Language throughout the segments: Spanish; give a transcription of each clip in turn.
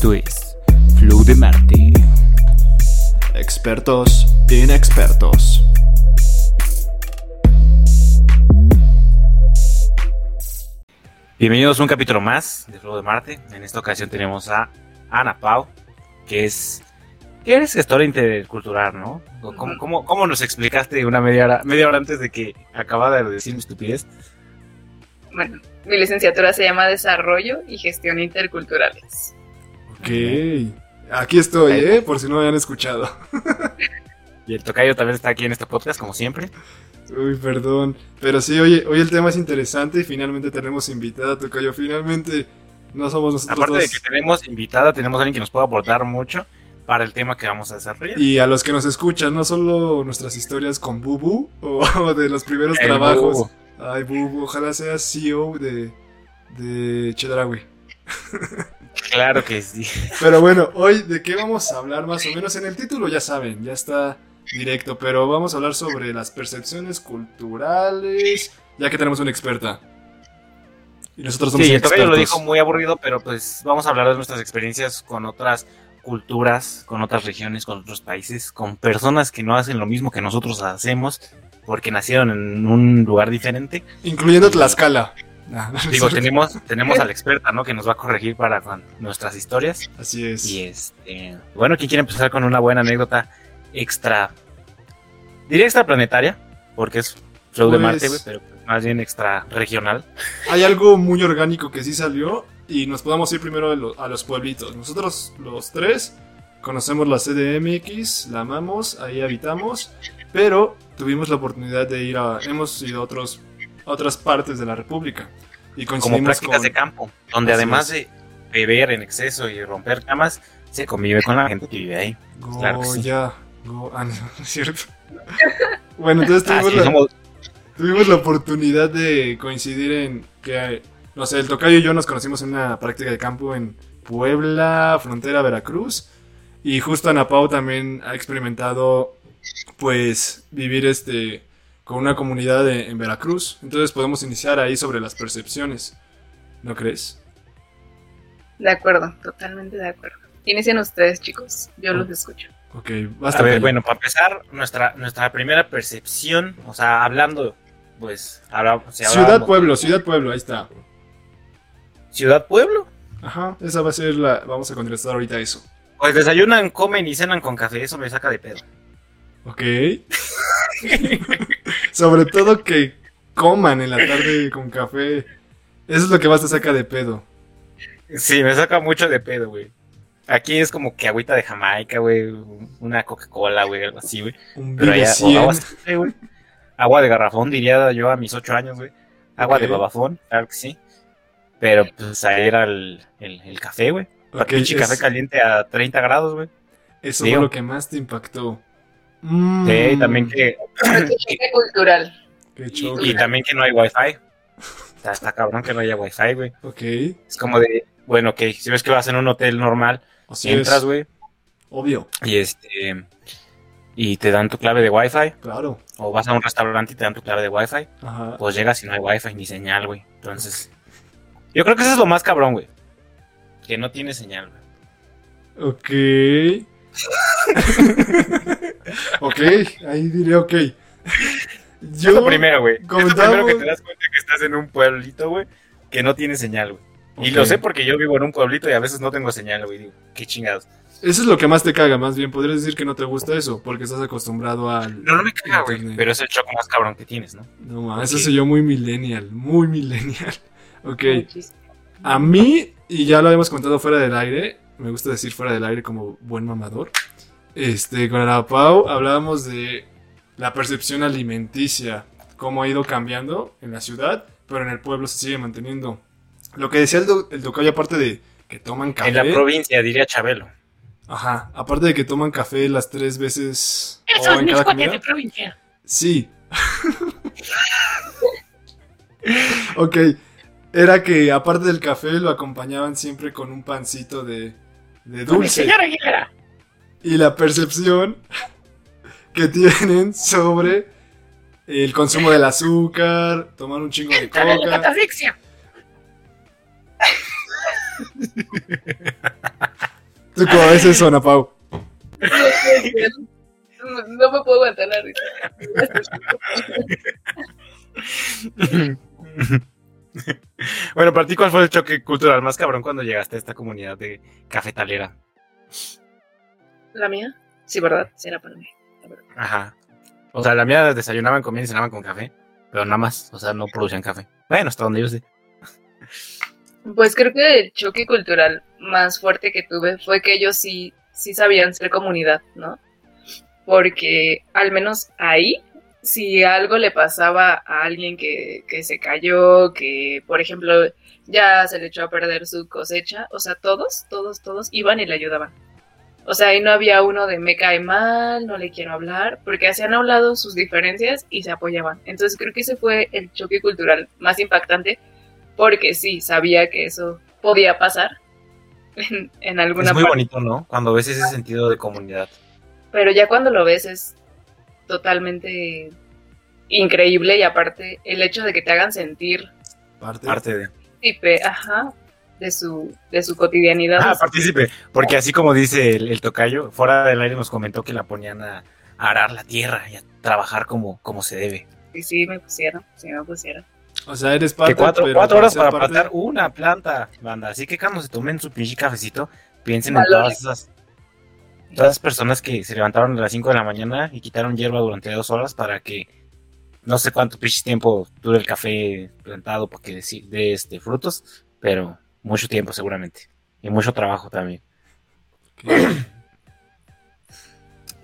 Esto es Flow de Marte. Expertos inexpertos. Bienvenidos a un capítulo más de Flow de Marte. En esta ocasión tenemos a Ana Pau, que es. que eres gestora intercultural, ¿no? ¿Cómo, cómo, cómo nos explicaste una media hora, media hora antes de que acabara de decir mi estupidez? Bueno, mi licenciatura se llama Desarrollo y Gestión Interculturales. Ok. Aquí estoy, ¿eh? Por si no me habían escuchado. Y el tocayo también está aquí en este podcast, como siempre. Uy, perdón. Pero sí, oye, hoy el tema es interesante y finalmente tenemos invitada, Tocayo. Finalmente no somos nosotros Aparte de dos. que tenemos invitada, tenemos a alguien que nos pueda aportar mucho para el tema que vamos a desarrollar. Y a los que nos escuchan, no solo nuestras historias con Bubu o de los primeros El trabajos. Bubu. Ay, Bubu, ojalá seas CEO de, de Chedraui. Claro que sí. Pero bueno, hoy de qué vamos a hablar más o menos en el título, ya saben, ya está directo, pero vamos a hablar sobre las percepciones culturales, ya que tenemos una experta. Y nosotros somos Sí, el lo dijo muy aburrido, pero pues vamos a hablar de nuestras experiencias con otras culturas, con otras regiones, con otros países, con personas que no hacen lo mismo que nosotros hacemos porque nacieron en un lugar diferente. Incluyendo Tlaxcala. Ah, Digo, tenemos, tenemos a la experta, ¿no? Que nos va a corregir para nuestras historias. Así es. Y este, bueno, ¿quién quiere empezar con una buena anécdota extra? Diría extraplanetaria, porque es flow de Pues- Marte, güey, pero más bien extra regional. Hay algo muy orgánico que sí salió y nos podemos ir primero a, lo- a los pueblitos. Nosotros los tres conocemos la CDMX, la amamos, ahí habitamos, pero tuvimos la oportunidad de ir a... Hemos ido a, otros, otras partes de la República. Y como prácticas con... de campo, donde Así además es. de beber en exceso y romper camas, se convive con la gente que vive ahí. Claro que sí. Goya, Go- ah, no, no es cierto. bueno, entonces Ah, tuvimos, la, somos- tuvimos la oportunidad de coincidir en que, no sé, el Tocayo y yo nos conocimos en una práctica de campo en Puebla, frontera Veracruz. Y justo Ana Pau también ha experimentado, pues, vivir este con una comunidad de- en Veracruz. Entonces podemos iniciar ahí sobre las percepciones. ¿No crees? De acuerdo, totalmente de acuerdo. Inician ustedes, chicos. Yo los escucho. Ok, basta. a ver, bueno, para empezar, nuestra, nuestra primera percepción, o sea, hablando, pues, habla- si Ciudad Pueblo, Ciudad Pueblo, ahí está. Ciudad Pueblo. Ajá, esa va a ser la. Vamos a contestar ahorita eso. Pues desayunan, comen y cenan con café, eso me saca de pedo. Ok. Sobre todo que coman en la tarde con café. Eso es lo que más te saca de pedo. Sí, me saca mucho de pedo, güey. Aquí es como que agüita de Jamaica, güey, una Coca-Cola, güey, algo así, güey. Un Pero allá, o 100. agua, güey. Agua de garrafón, diría yo a mis ocho años, güey. Agua de babafón, claro que sí. Pero pues ahí era el, el, el café, güey. Pinche es- café caliente a 30 grados, güey. Eso Digo. fue lo que más te impactó. Mm, Sí, también que, cultural. Qué choque. y también que no hay wifi. Está, está cabrón que no haya wifi, güey. Ok. Es como de, bueno, ok, si ves que vas en un hotel normal, Así entras, güey, Obvio. y este, y te dan tu clave de wifi, Claro. o vas a un restaurante y te dan tu clave de wifi, Ajá. pues llegas y no hay wifi ni señal, güey. Entonces, yo creo que eso es lo más cabrón, güey. Que no tiene señal, güey. Ok. ok, ahí diré ok. Yo. Es lo primero, güey. Es lo comentábamos- primero que te das cuenta que estás en un pueblito, güey, que no tiene señal, güey. Y Ok. lo sé porque yo vivo en un pueblito y a veces no tengo señal, güey. Digo, qué chingados. Eso es lo que más te caga, más bien. Podrías decir que no te gusta eso, porque estás acostumbrado al. No, no me caga, güey. Pero es el shock más cabrón que tienes, ¿no? No mames, Ok. eso soy yo muy millennial, muy millennial. Ok. A mí, y ya lo habíamos contado fuera del aire, me gusta decir fuera del aire como buen mamador. Este, con la Pau hablábamos de la percepción alimenticia, cómo ha ido cambiando en la ciudad, pero en el pueblo se sigue manteniendo. Lo que decía el, do- el aparte de que toman café. En la provincia, diría Chabelo. Ajá, aparte de que toman café las tres veces o en cada comida. provincia. Sí. ok. Era que aparte del café lo acompañaban siempre con un pancito de, de dulce. Aguilera. Y la percepción que tienen sobre el consumo del azúcar, tomar un chingo de coca. ¿Tú cómo ves eso, Ana Pau? No, no me puedo aguantar la risa. bueno, para ti, ¿cuál fue el choque cultural más cabrón cuando llegaste a esta comunidad de cafetalera? ¿La mía? Sí, ¿verdad? Sí, era para mí. Ajá. O sea, la mía desayunaban, comían y cenaban con café, pero nada más, o sea, no producían café. Bueno, hasta donde yo sé. Pues creo que el choque cultural más fuerte que tuve fue que ellos sí, sí sabían ser comunidad, ¿no? Porque al menos ahí, si algo le pasaba a alguien que, que se cayó, que por ejemplo ya se le echó a perder su cosecha, o sea, todos, todos, todos iban y le ayudaban. O sea, ahí no había uno de me cae mal, no le quiero hablar, porque hacían a un lado sus diferencias y se apoyaban. Entonces creo que ese fue el choque cultural más impactante, porque sí, sabía que eso podía pasar en, en alguna Es muy parte. bonito, ¿no? Cuando ves ese sentido de comunidad. Pero ya cuando lo ves es totalmente increíble y aparte el hecho de que te hagan sentir Parte. Parte de. ajá, de su, de su cotidianidad. Ah, partícipe. Porque así como dice el, el tocayo, fuera del aire nos comentó que la ponían a, a arar la tierra y a trabajar como, como se debe. Y sí me pusieron, sí me pusieron. O sea, eres parte, que cuatro, pero cuatro horas para plantar una planta, banda. Así que cuando se tomen su pinche cafecito, piensen en todas esas, todas las personas que se levantaron a las 5 de la mañana y quitaron hierba durante dos horas para que no sé cuánto pinche tiempo dure el café plantado para que dé dé, este, frutos, pero mucho tiempo seguramente. Y mucho trabajo también.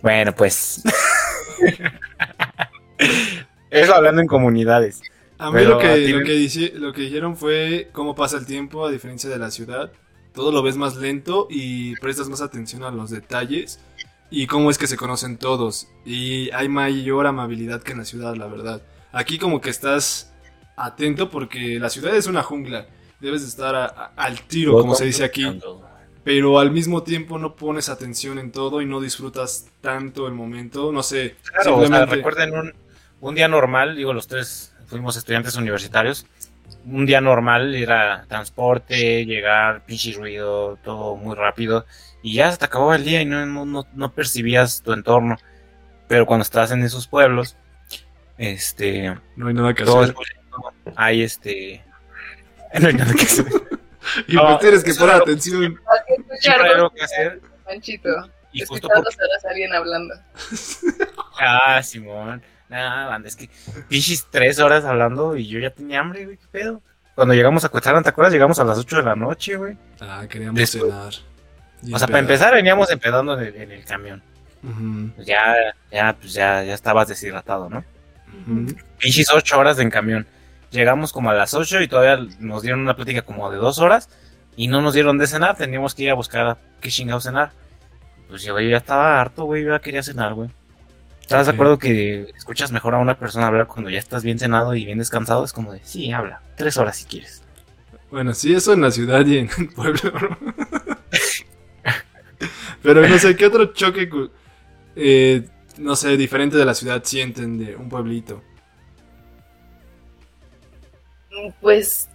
Bueno, pues. Eso hablando en comunidades. A mí lo que, a ti lo, me- que dice- lo que dijeron fue cómo pasa el tiempo a diferencia de la ciudad. Todo lo ves más lento y prestas más atención a los detalles y cómo es que se conocen todos. Y hay mayor amabilidad que en la ciudad, la verdad. Aquí como que estás atento porque la ciudad es una jungla. Debes de estar a- a- al tiro, como se dice aquí. Pero al mismo tiempo no pones atención en todo y no disfrutas tanto el momento. No sé, Claro, o sea, simplemente... recuerden un, un día normal, digo, los tres fuimos estudiantes universitarios. Un día normal era transporte, llegar, pinche ruido, todo muy rápido. Y ya se te acababa el día y no, no, no, no percibías tu entorno. Pero cuando estás en esos pueblos, este, no hay nada que todo es hacer. Hay este. No hay nada que hacer. Y No, pues tienes que poner atención. Hay que Siempre escuchar hay algo dos que hacer. Manchito. Y justo porque horas a alguien hablando. Ah, Simón. Nah, banda, es que pinches tres horas hablando y yo ya tenía hambre, güey, qué pedo. Cuando llegamos a Cuetzalan, ¿te acuerdas? Llegamos a las 8 de la noche, güey. Ah, queríamos Después- cenar. Y O sea, para empezar veníamos empedando en el, en el camión. Ujú, Pues ya, ya, pues ya, ya estabas deshidratado, ¿no? ujú. Pinches ocho horas en camión. Llegamos como a las 8 y todavía nos dieron una plática como de dos horas y no nos dieron de cenar. Teníamos que ir a buscar qué chingados cenar. Pues yo, ya estaba harto, güey, yo ya quería cenar, güey. ¿Estás de acuerdo que escuchas mejor a una persona hablar cuando ya estás bien cenado y bien descansado? Es como de, sí, habla, tres horas si quieres. Bueno, sí, eso en la ciudad y en el pueblo. Pero no sé, ¿qué otro choque, eh, no sé, diferente de la ciudad sienten de un pueblito? Pues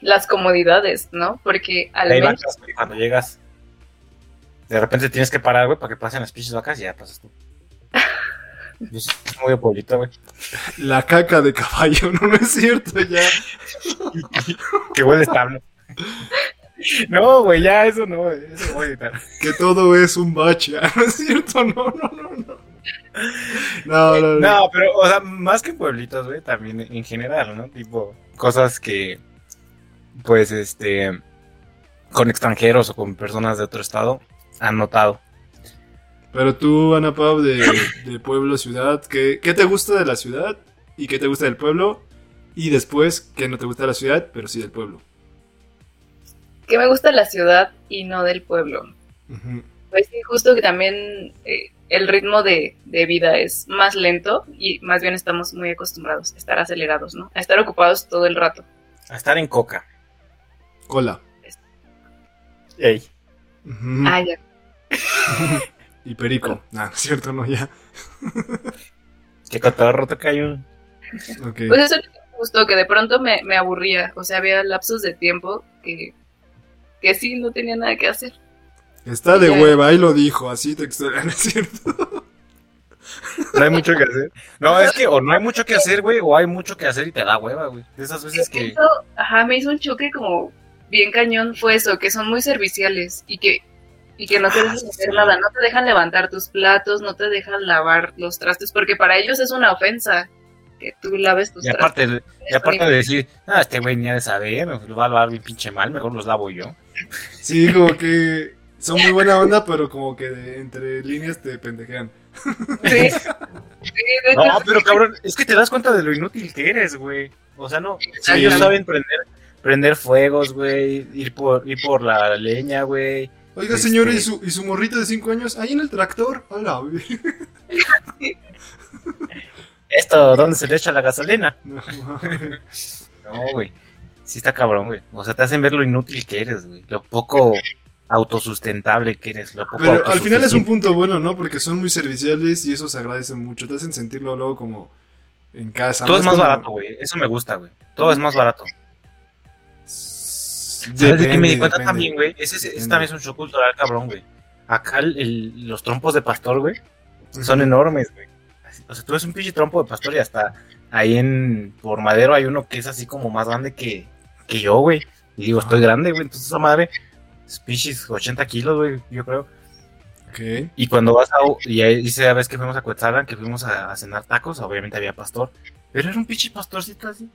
las comodidades, ¿no? Porque al Hay menos vacas, güey, cuando llegas, de repente tienes que parar, güey, para que pasen las pinches vacas y ya pasas tú. Es muy de pueblito, güey. La caca de caballo, no, no es cierto, ya. Qué buen establo. No, güey, ya eso no, güey, eso voy a editar. Que todo es un bache, ah, no es cierto, no, no, no, no. No, no, no. No, pero, o sea, más que pueblitos, güey, también en general, ¿no? Tipo, cosas que, pues, este, con extranjeros o con personas de otro estado han notado. Pero tú, Ana Pau, de, de pueblo, ciudad, ¿qué, ¿qué te gusta de la ciudad? ¿Y qué te gusta del pueblo? Y después, ¿qué no te gusta de la ciudad, pero sí del pueblo? que me gusta la ciudad y no del pueblo. Ujú. Pues sí, justo que también eh, el ritmo de, de vida es más lento y más bien estamos muy acostumbrados a estar acelerados, ¿no? A estar ocupados todo el rato. A estar en coca. Cola. Ey. Ujú. Ah, ya. Y perico. Ah, no es cierto, no, ya. Que cotorro toca un. Ok. Pues eso es lo que me gustó, que de pronto me, me aburría. O sea, había lapsos de tiempo que, que sí no tenía nada que hacer. Está de Ya. hueva, ahí lo dijo, así textual, ¿no es cierto? No hay mucho que hacer. No, es que o no hay mucho que hacer, güey, o hay mucho que hacer y te da hueva, güey. De esas veces que... Eso, ajá, me hizo un choque como bien cañón fue eso, que son muy serviciales y que, y que no te dejan Ah, hacer sí. nada, no te dejan levantar tus platos, no te dejan lavar los trastes, porque para ellos es una ofensa que tú laves tus Y aparte, de- y trastes. aparte de decir, ah, este güey ni ha de saber, lo va a lavar bien pinche mal, mejor los lavo yo. Sí, como que son muy buena onda, pero como que de- entre líneas te pendejean. Sí. No, pero cabrón, es que te das cuenta de lo inútil que eres, güey. O sea, no, Sí. ellos saben prender, prender fuegos, güey, ir por, ir por la leña, güey. Oiga, Este- señor, ¿y su, ¿y su morrito de 5 años? Ahí en el tractor. Hola, güey. Esto, ¿dónde se le echa la gasolina? No, No, güey. Sí está cabrón, güey. O sea, te hacen ver lo inútil que eres, güey. Lo poco autosustentable que eres. Lo poco Pero al final es un punto bueno, ¿no? Porque son muy serviciales y eso se agradece mucho. Te hacen sentirlo luego como en casa. Todo es más como- barato, güey. Eso me gusta, güey. Todo es más barato. Depende, ¿Sabes de qué me di cuenta depende. también, güey? Ese, ese también es un shock cultural, cabrón, güey. Acá el- el- los trompos de pastor, güey, son enormes, güey. O sea, tú ves un pinche trompo de pastor y hasta ahí en por madero hay uno que es así como más grande que, que yo, güey. Y digo, estoy grande, güey. Entonces esa madre pinches 80 kilos, güey, yo creo. Ok. Y cuando vas a... Y ahí dice la vez que fuimos a Cuetzalan, que fuimos a, a cenar tacos, obviamente había pastor. Pero era un pinche pastorcito así.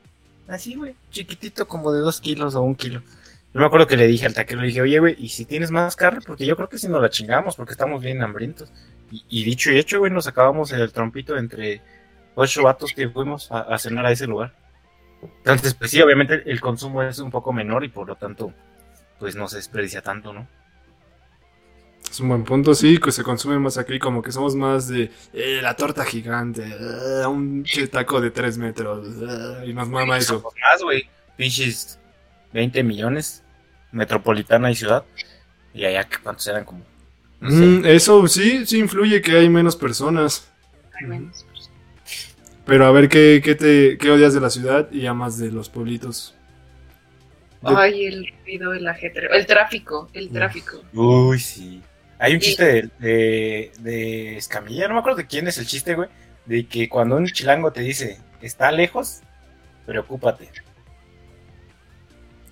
Así, güey. Chiquitito, como de dos kilos o un kilo. Yo me acuerdo que le dije al taquero, le dije, oye, güey, ¿y si tienes más carne? Porque yo creo que si nos la chingamos, porque estamos bien hambrientos. Y, y dicho y hecho, güey, nos acabamos el trompito entre ocho vatos que fuimos a, a cenar a ese lugar. Entonces, pues sí, obviamente el consumo es un poco menor y por lo tanto, pues no se desperdicia tanto, ¿no? Es un buen punto, sí, que se consume más aquí, como que somos más de eh, la torta gigante, eh, un taco de 3 metros, eh, y nos mama eso. Somos más, güey. Pinches 20 millones, metropolitana y ciudad. Y allá, ¿qué ¿cuántos eran? Como. No sé. Mm, eso sí, sí influye que hay menos personas. hay menos. Pero a ver, ¿qué, qué, te, qué odias de la ciudad y amas de los pueblitos? De- Ay, el ruido, el ajetreo, el tráfico, el tráfico. Uy, sí. Hay un Y- chiste de, de, de Escamilla, no me acuerdo de quién es el chiste, güey. De que cuando un chilango te dice, está lejos, preocúpate.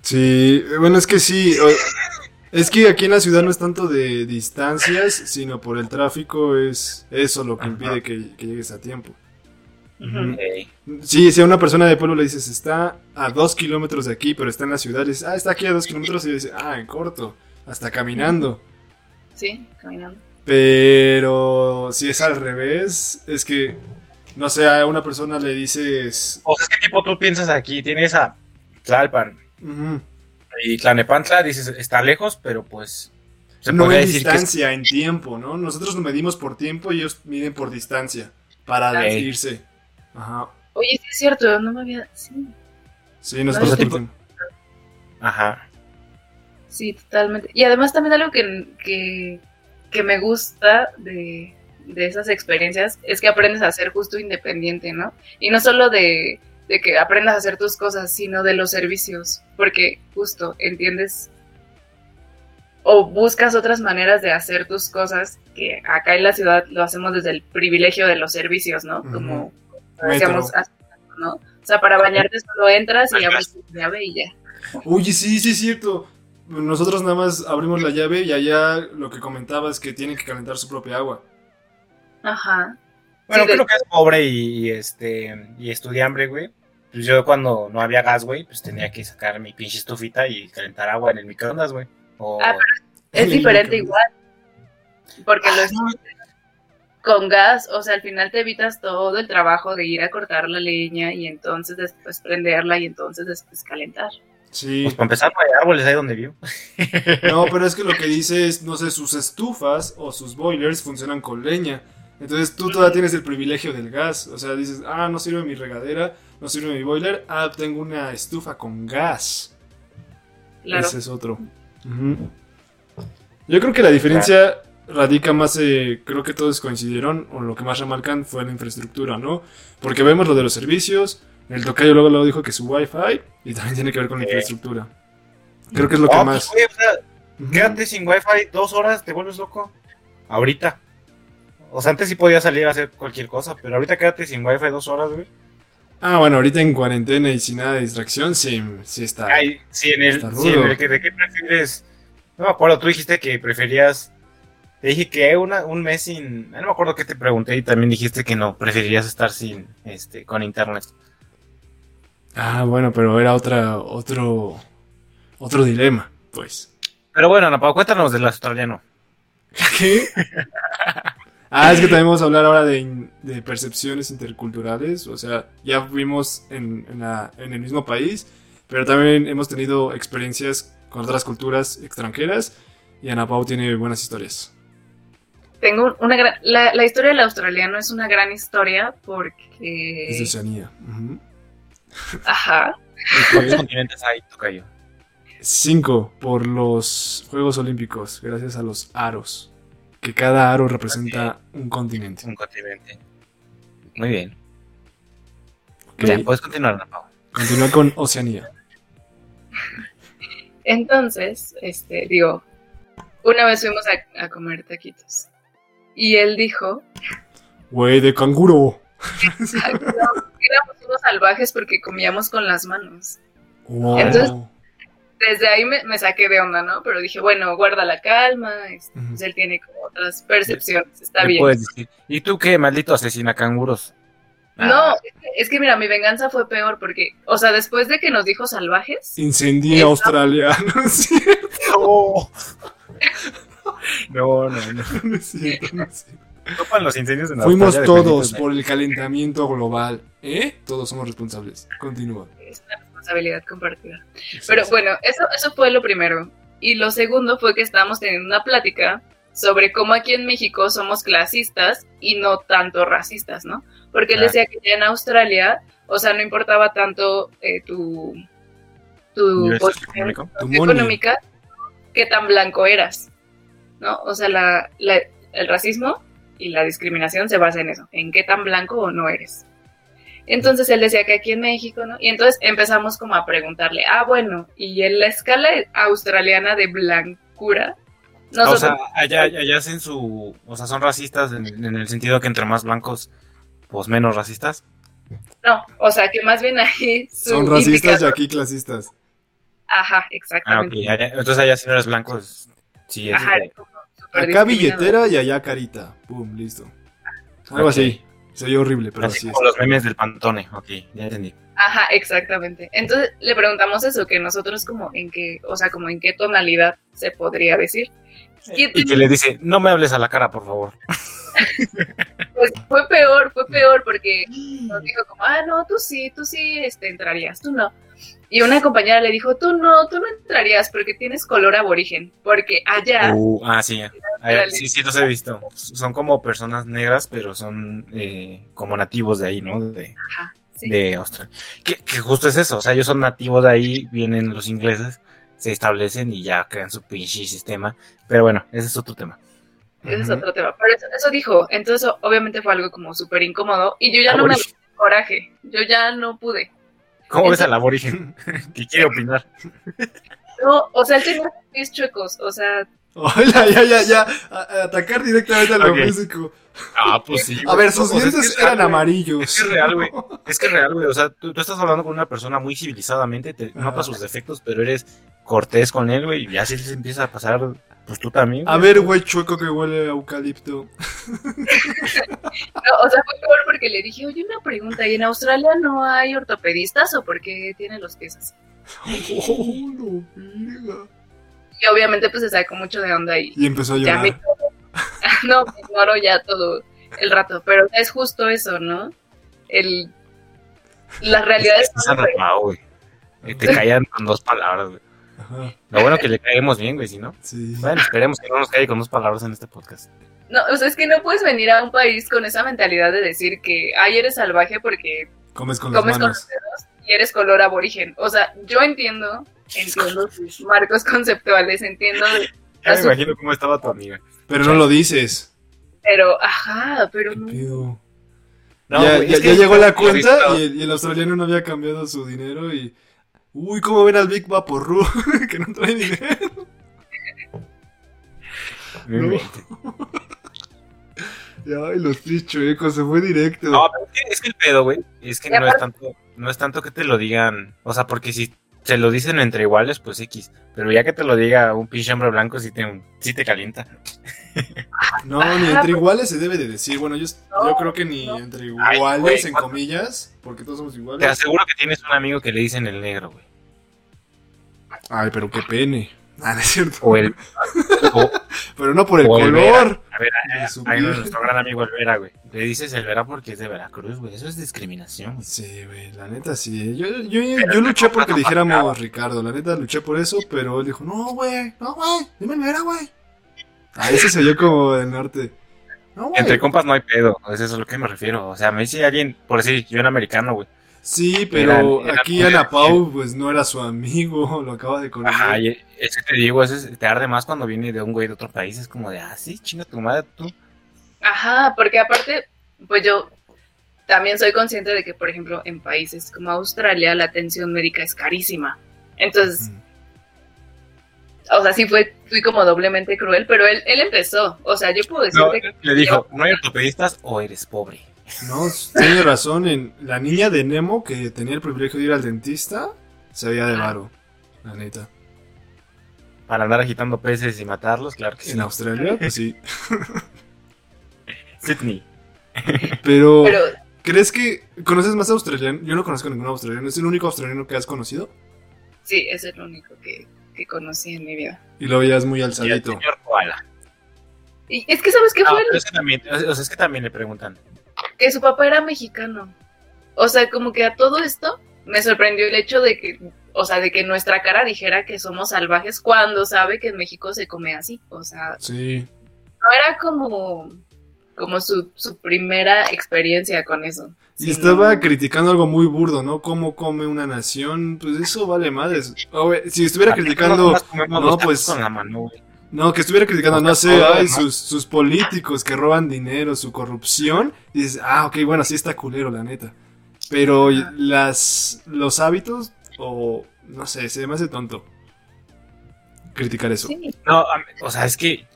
Sí, bueno, es que sí. o- Es que aquí en la ciudad no es tanto de distancias, sino por el tráfico, es eso lo que impide que, que llegues a tiempo. Sí, si a una persona de pueblo le dices, está a dos kilómetros de aquí, pero está en la ciudad, le dices, ah, está aquí a dos kilómetros, y dice, ah, en corto, hasta caminando. Sí, caminando. Pero si es al revés, es que, no sé, a una persona le dices, O sea, es que tipo tú piensas aquí, tienes a Tlalpan y Tlanepantla, dices, está lejos, pero pues. Se no en que distancia, en tiempo, ¿no? Nosotros lo medimos por tiempo y ellos miden por distancia, para sí. Ajá. Oye, sí es cierto, no me había... Sí, Sí, nosotros O sea, por tipo- tiempo. Ajá. sí, totalmente. Y además también algo que, que, que me gusta de, de esas experiencias es que aprendes a ser justo independiente, ¿no? Y no solo de, de que aprendas a hacer tus cosas, sino de los servicios, porque justo entiendes o buscas otras maneras de hacer tus cosas que acá en la ciudad lo hacemos desde el privilegio de los servicios, ¿no? Ujú. Como decíamos, ¿no? O sea, para bañarte solo entras y abres tu llave y ya. Oye, sí, sí es cierto. Nosotros nada más abrimos la llave y allá lo que comentaba es que tienen que calentar su propia agua. Ajá. Bueno, Sí, de- creo que es pobre y, y, este y estudiambre, güey. Pues yo cuando no había gas, güey, pues tenía que sacar mi pinche estufita y calentar agua en el microondas, güey. O... Ah, Es diferente igual. Porque lo es con gas, o sea, al final te evitas todo el trabajo de ir a cortar la leña y entonces después prenderla y entonces después calentar. Sí. Pues para empezar, no hay árboles ahí donde vivo. No, pero es que lo que dice es, no sé, sus estufas o sus boilers funcionan con leña. Entonces tú todavía tienes el privilegio del gas. O sea, dices, ah, no sirve mi regadera, no sirve mi boiler, ah, tengo una estufa con gas. Claro. Ese es otro. Yo creo que la diferencia radica más, eh, creo que todos coincidieron, o lo que más remarcan fue la infraestructura, ¿no? Porque vemos lo de los servicios, el tocayo luego lo dijo que su wifi, y también tiene que ver con la infraestructura. Creo que es lo que No, más... pues, güey, o sea, Quédate sin wifi dos horas, te vuelves loco. Ahorita. O sea, antes sí podías salir a hacer cualquier cosa, pero ahorita quédate sin wifi dos horas, güey. Ah, bueno, ahorita en cuarentena y sin nada de distracción, sí, sí está. Ay, sí, en el, Está sí, en el que, ¿de qué prefieres? No me acuerdo, tú dijiste que preferías. Te dije que una, un mes sin. No me acuerdo qué te pregunté y también dijiste que no, preferirías estar sin, este, con internet. Ah, bueno, pero era otra, otro, otro dilema, pues. Pero bueno, Ana Pau, cuéntanos del australiano. ¿Qué? Ah, es que también vamos a hablar ahora de, de percepciones interculturales. O sea, ya vivimos en, en, la- en el mismo país, pero también hemos tenido experiencias con otras culturas extranjeras. Y Ana Pau tiene buenas historias. Tengo una gran... La, la historia del australiano es una gran historia porque... Es de Oceanía. Ajá. ¿Cuántos continentes hay, Tocayo? Cinco por los Juegos Olímpicos, gracias a los aros. Que cada aro representa un continente. Un continente. Muy bien. Ok, Ya, puedes continuar, Ana Pau. Continúa con Oceanía. Entonces, este, digo, una vez fuimos a, a comer taquitos. Y él dijo, Güey, de canguro. "Ay, no, éramos unos salvajes porque comíamos con las manos. Wow. Entonces- Desde ahí me, me saqué de onda, ¿no? Pero dije, bueno, guarda la calma, pues él tiene como otras percepciones, está ¿Qué bien. puedes decir? ¿Y tú qué, maldito asesina canguros? No, Ah, es que, es que mira, mi venganza fue peor porque, o sea, después de que nos dijo salvajes, Incendié Esa- australiano, ¿sí? No, no, no. No es cierto, no es cierto. Topan los incendios en Fuimos Australia de todos por el calentamiento global. ¿Eh? Todos somos responsables. Continúa. es una responsabilidad compartida. Pero bueno, eso, eso fue lo primero. Y lo segundo fue que estábamos teniendo una plática sobre cómo aquí en México somos clasistas y no tanto racistas, ¿no? Porque él decía que ya en Australia, o sea, no importaba tanto eh, tu, tu ¿Nivel posición económica, qué tan blanco eras, ¿no? O sea, la, la- el racismo y la discriminación se basa en eso, en qué tan blanco o no eres. Entonces él decía que aquí en México, ¿no? Y entonces empezamos como a preguntarle, ah, bueno, y en la escala australiana de blancura, o nosotros, sea, allá, allá hacen su. O sea, son racistas en, en el sentido que entre más blancos, pues menos racistas. no, o sea, que más bien ahí su Son racistas y indicador- aquí clasistas. Ajá, Ah, exactamente. allá- entonces allá si no eres blanco, es- sí es. Ajá, Acá billetera y allá carita. Pum, listo. Algo así. Se oye horrible, pero así así es. como los memes del Pantone. Ok, ya entendí. Ajá, exactamente. Entonces le preguntamos eso, que nosotros como en qué, o sea, como en qué tonalidad se podría decir. Y que le dice, no me hables a la cara, por favor. pues fue peor, fue peor porque nos dijo como, ah, no, tú sí, tú sí este, entrarías, tú no. Y una compañera le dijo, tú no, tú no entrarías porque tienes color aborigen, porque allá, Uh, ah, sí. Allá- sí, sí los he visto. Son como personas negras, pero son eh, como nativos de ahí, ¿no? De, ajá, sí. de Australia. Que, que justo es eso, o sea, ellos son nativos de ahí, vienen los ingleses, se establecen y ya crean su pinche sistema. Pero bueno, ese es otro tema. ese es otro tema. Pero eso, eso dijo, entonces obviamente fue algo como súper incómodo y yo ya no me coraje, yo ya no pude. ¿Cómo ves Entonces- al aborigen? que quiere opinar. No, o sea, él tenía pies chuecos, o sea, Hola, ya, ya, ya. A- a- atacar directamente a lo Ok. físico. Ah, pues sí. A ver, sus O sea, es que dientes es eran real, amarillos. Es que es real, güey. Es que es real, güey. O sea, tú, tú estás hablando con una persona muy civilizadamente, te notas sus defectos, pero eres cortés con él, güey. Y ya si se empieza a pasar, pues tú también. A ver, güey, chueco que huele a eucalipto. No, o sea, fue peor porque le dije, oye, una pregunta, ¿y en Australia no hay ortopedistas o por qué tiene los pies así? Oh, no, verga. Y obviamente pues se sacó mucho de onda y Y empezó a ya me llorar. no, me ignoró ya todo el rato, pero es justo eso, ¿no? El las realidades Es que es güey. Eh, Te callan con dos palabras, güey. Ajá, Lo bueno que le caemos bien, güey, si no. sí. Bueno, esperemos que no nos caiga con dos palabras en este podcast. no, o sea, es que no puedes venir a un país con esa mentalidad de decir que ay eres salvaje porque Comes con las comes con manos. los dedos y eres color aborigen. O sea, yo entiendo, entiendo sus marcos conceptuales, entiendo Ya me imagino cómo estaba tu amiga. Pero no lo dices. pero ajá, pero ¿Qué no. No, ya llegó la cuenta y el, y el australiano no había cambiado su dinero y... Uy, ¿cómo ven al Big Vaporru? que no trae dinero. No. Ay, los chuecos, se fue directo. No, pero es que, es que el pedo, güey, es que no es tanto, no es tanto que te lo digan, o sea, porque si se lo dicen entre iguales, pues X, pero ya que te lo diga un pinche hombre blanco, sí te, sí te calienta. No, ni entre iguales se debe de decir. Bueno, yo, No, yo creo que ni no. entre Ay, iguales, güey, en comillas, porque todos somos Te iguales. aseguro que tienes un amigo que le dicen el negro, güey, Ay, pero qué pene. Ah, no es cierto. o el, o, Pero no por el o el color. a ver, a, a- a nuestro gran amigo el Vera, güey, le dices el Vera porque es de Veracruz, güey, eso es discriminación, güey. Sí, güey, la neta sí. Yo, yo, yo luché porque dijéramos Ricardo, la neta luché por eso, pero él dijo, no, güey, no, güey, dime el vera, güey. Ah, ese se oyó como del norte. No, güey. Entre compas no hay pedo, eso es a lo que me refiero, o sea, me dice alguien, por decir, yo en americano, güey, Sí, pero Eran- eran aquí Ana Pau, pues no era su amigo, lo acaba de conocer. Ajá, es que te digo, eso es- te arde más cuando viene de un güey de otro país. Es como de, ah, sí, chinga tu madre, tú. Ajá, porque aparte, pues yo también soy consciente de que, por ejemplo, en países como Australia la atención médica es carísima. Entonces, Mm. o sea, sí fue, fui como doblemente cruel, pero él, él empezó. O sea, yo puedo No, decirte que le dijo, no hay ortopedistas o eres pobre. No, tiene razón. En la niña de Nemo que tenía el privilegio de ir al dentista, se veía de varo, la neta. Para andar agitando peces y matarlos, claro que sí. En Australia, pues sí. Sydney. Pero, Pero ¿crees que conoces más australiano? Yo no conozco ningún australiano. ¿Es el único australiano que has conocido? sí, es el único que, que conocí en mi vida. Y lo veías muy Y el alzadito. señor Koala. Y es que, ¿sabes qué No, fue? pero es que también, o sea, es que también le preguntan. Que su papá era mexicano. O sea, como que a todo esto me sorprendió el hecho de que, o sea, de que nuestra cara dijera que somos salvajes cuando sabe que en México se come así. O sea, Sí. no era como, como su, su primera experiencia con eso. Y Sí, estaba criticando algo muy burdo, ¿no? ¿Cómo come una nación? Pues eso vale madres. Güey, si estuviera criticando... no, pues- con la mano, güey. No, que estuviera criticando, no sé, ay, sus, sus políticos que roban dinero, su corrupción. Y dices, ah, ok, bueno, sí está culero, la neta. Pero las los hábitos, o no sé, se me hace tonto criticar eso. Sí, No, o sea, es que,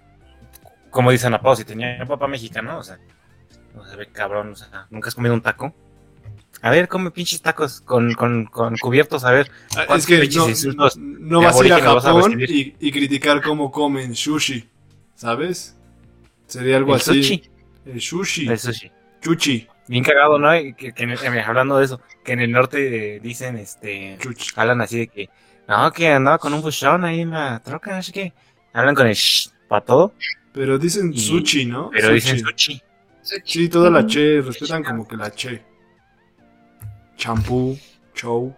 como dice Ana Pau, si tenía un papá mexicano, o sea, no se ve cabrón, o sea, nunca has comido un taco. A ver, come pinches tacos con, con, con cubiertos, a ver. Ah, Es ¿Cuántos que no, no vas a ir a Japón y, y criticar cómo comen sushi, ¿sabes? Sería algo El así. sushi. El sushi. El sushi. Chuchi. Bien cagado, ¿no? Que, que el- hablando de eso, que en el norte dicen, este, Chuchi. hablan así de que, no, que andaba con un buchón ahí en la troca, no sé qué. Hablan con el shh para todo, Pero dicen Y- sushi, ¿no? pero Sushi. dicen sushi. sushi. Sí, toda la che, respetan como que la che. Champú, show.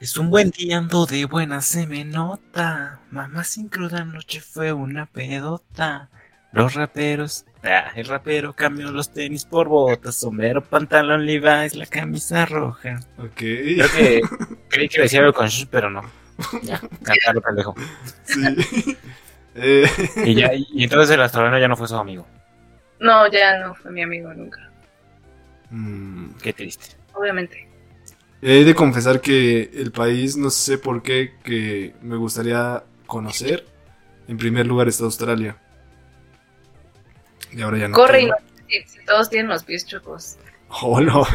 Es un buen día, ando de buena, se me nota. Mamá sin cruda anoche fue una pedota. Los raperos, ah, el rapero cambió los tenis por botas, sombrero, pantalón Levi's, la camisa roja. Ok. Creo que creí que decía algo con shush, pero no. Ya, cantarlo pendejo. Sí. Eh, Y ya, y entonces el australiano ya no fue su amigo. No, ya no fue mi amigo nunca. Mm, Qué triste. Obviamente. He de confesar que el país, no sé por qué, que me gustaría conocer. En primer lugar está Australia. Y ahora ya no. Corre y no. Si, todos tienen los pies chocos. Oh, no.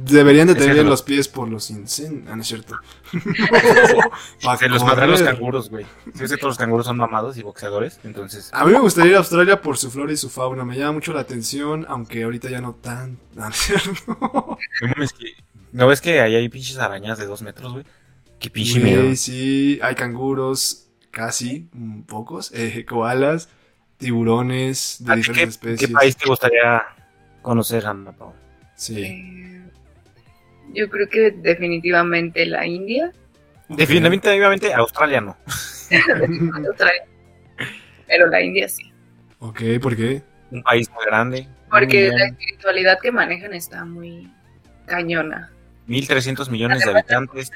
Deberían de tener los pies por los incendios. Ah, no es cierto. Se los mandan los canguros, güey. Sí, es que todos los canguros son mamados y boxeadores, entonces... A mí me gustaría ir a Australia por su flora y su fauna. Me llama mucho la atención, aunque ahorita ya no tan. Ah, no es cierto. No mames, que- ¿No ves que ahí hay pinches arañas de dos metros, güey? Qué pinche miedo. sí, hay canguros, casi, mm, pocos, eh, koalas, tiburones de ¿A ti qué, diferentes qué especies. país te gustaría conocer, Ana? Sí. Eh, yo creo que definitivamente la India. Definitivamente Australia no. Vez. Pero la India sí. ok, ¿por qué? Un país muy grande. Porque muy la espiritualidad que manejan está muy cañona. 1.300 millones de habitantes.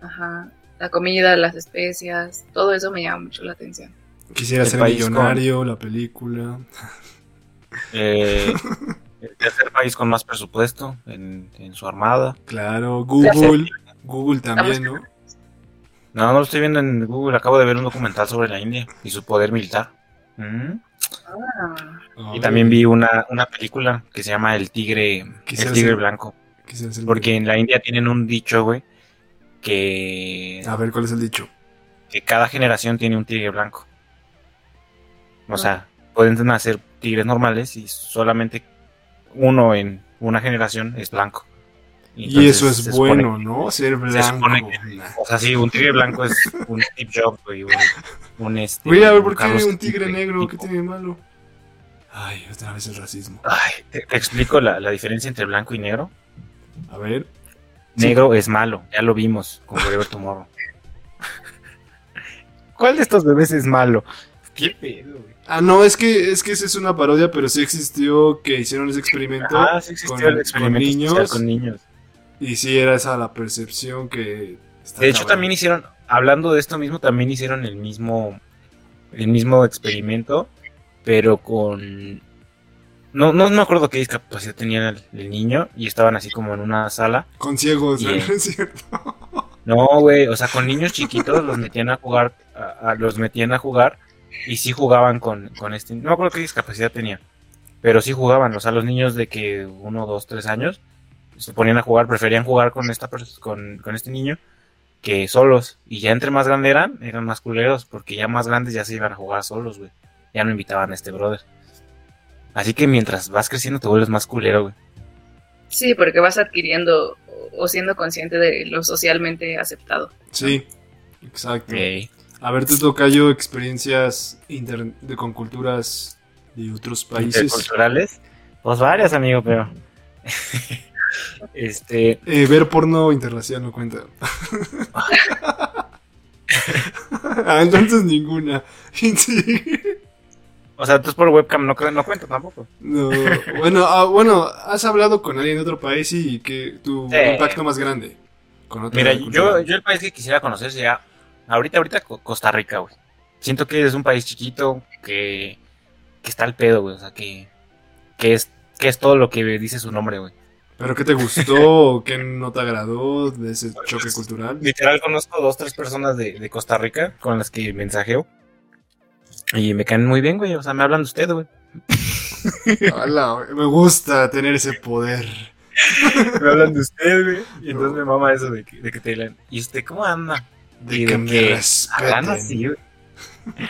Ajá. La comida, las especias, todo eso me llama mucho la atención. Quisiera El ser millonario, la película. eh, el tercer país con más presupuesto en, en su armada. Claro, Google. Google también, ¿no? No, no lo estoy viendo en Google. Acabo de ver un documental sobre la India y su poder militar. Mm. Ah, Y también vi una, una película que se llama El Tigre, el tigre Blanco. El- Porque en la India tienen un dicho, güey, que, A ver, ¿cuál es el dicho? que cada generación tiene un tigre blanco. O sea, pueden nacer tigres normales y solamente uno en una generación es blanco. Y eso es se bueno, que- ¿no? Ser Se blanco. supone que, o sea, sí, un tigre blanco es un Steve Jobs, güey, un, un este. A ver, ¿por qué Carlos un tigre negro? ¿Qué tiene de malo? Ay, otra vez el racismo. Ay, te, te explico la, la diferencia entre blanco y negro. A ver. Sí. Negro es malo, ya lo vimos con Whatever Tomorrow. ¿Cuál de estos bebés es malo? ¿Qué pedo, güey? Ah, no, es que, es que esa es una parodia, pero sí existió que hicieron ese experimento. Ah, sí existió con- el experimento con niños. con niños. Y sí era esa la percepción que... está De hecho, cabrón. también hicieron, hablando de esto mismo, también hicieron el mismo, el mismo experimento, pero con... No, no me acuerdo qué discapacidad tenía el, el niño y estaban así como en una sala. Con ciegos, ¿no? Bien. ¿Es cierto? No, güey, o sea, con niños chiquitos los metían a jugar, a- a- los metían a jugar y sí jugaban con, con este, no me acuerdo qué discapacidad tenía, pero sí jugaban, o sea, los niños de que uno, dos, tres años se ponían a jugar, preferían jugar con esta con, con este niño que solos, y ya entre más grandes eran, eran más culeros, porque ya más grandes ya se iban a jugar solos, güey, ya no invitaban a este brother. Así que mientras vas creciendo te vuelves más culero, güey. sí, porque vas adquiriendo o- siendo consciente de lo socialmente aceptado. Sí, exacto. A ver, te toca yo experiencias inter- de, con culturas de otros países. Interculturales, pues varias, amigo, pero... este... Eh, ver porno interracial no cuenta. ah, entonces ninguna. O sea, entonces por webcam no, no cuenta tampoco. No, bueno, ah, bueno, has hablado con alguien de otro país y que tu Sí. impacto más grande. Con otra Mira, cultura. yo, yo el país que quisiera conocer sería ahorita, ahorita Co- Costa Rica, güey. Siento que es un país chiquito que, que está al pedo, güey. O sea, que, que, es, que es todo lo que dice su nombre, güey. ¿Pero qué te gustó qué no te agradó de ese choque cultural? Literal conozco dos, tres personas de, de Costa Rica con las que mensajeo. Y me caen muy bien, güey. O sea, me hablan de usted, güey. Hola, me gusta tener ese poder. Me hablan de usted, güey. Y entonces me mama eso de que, de que te digan, ¿y usted cómo anda? De Y que me hablan respeten. así, güey.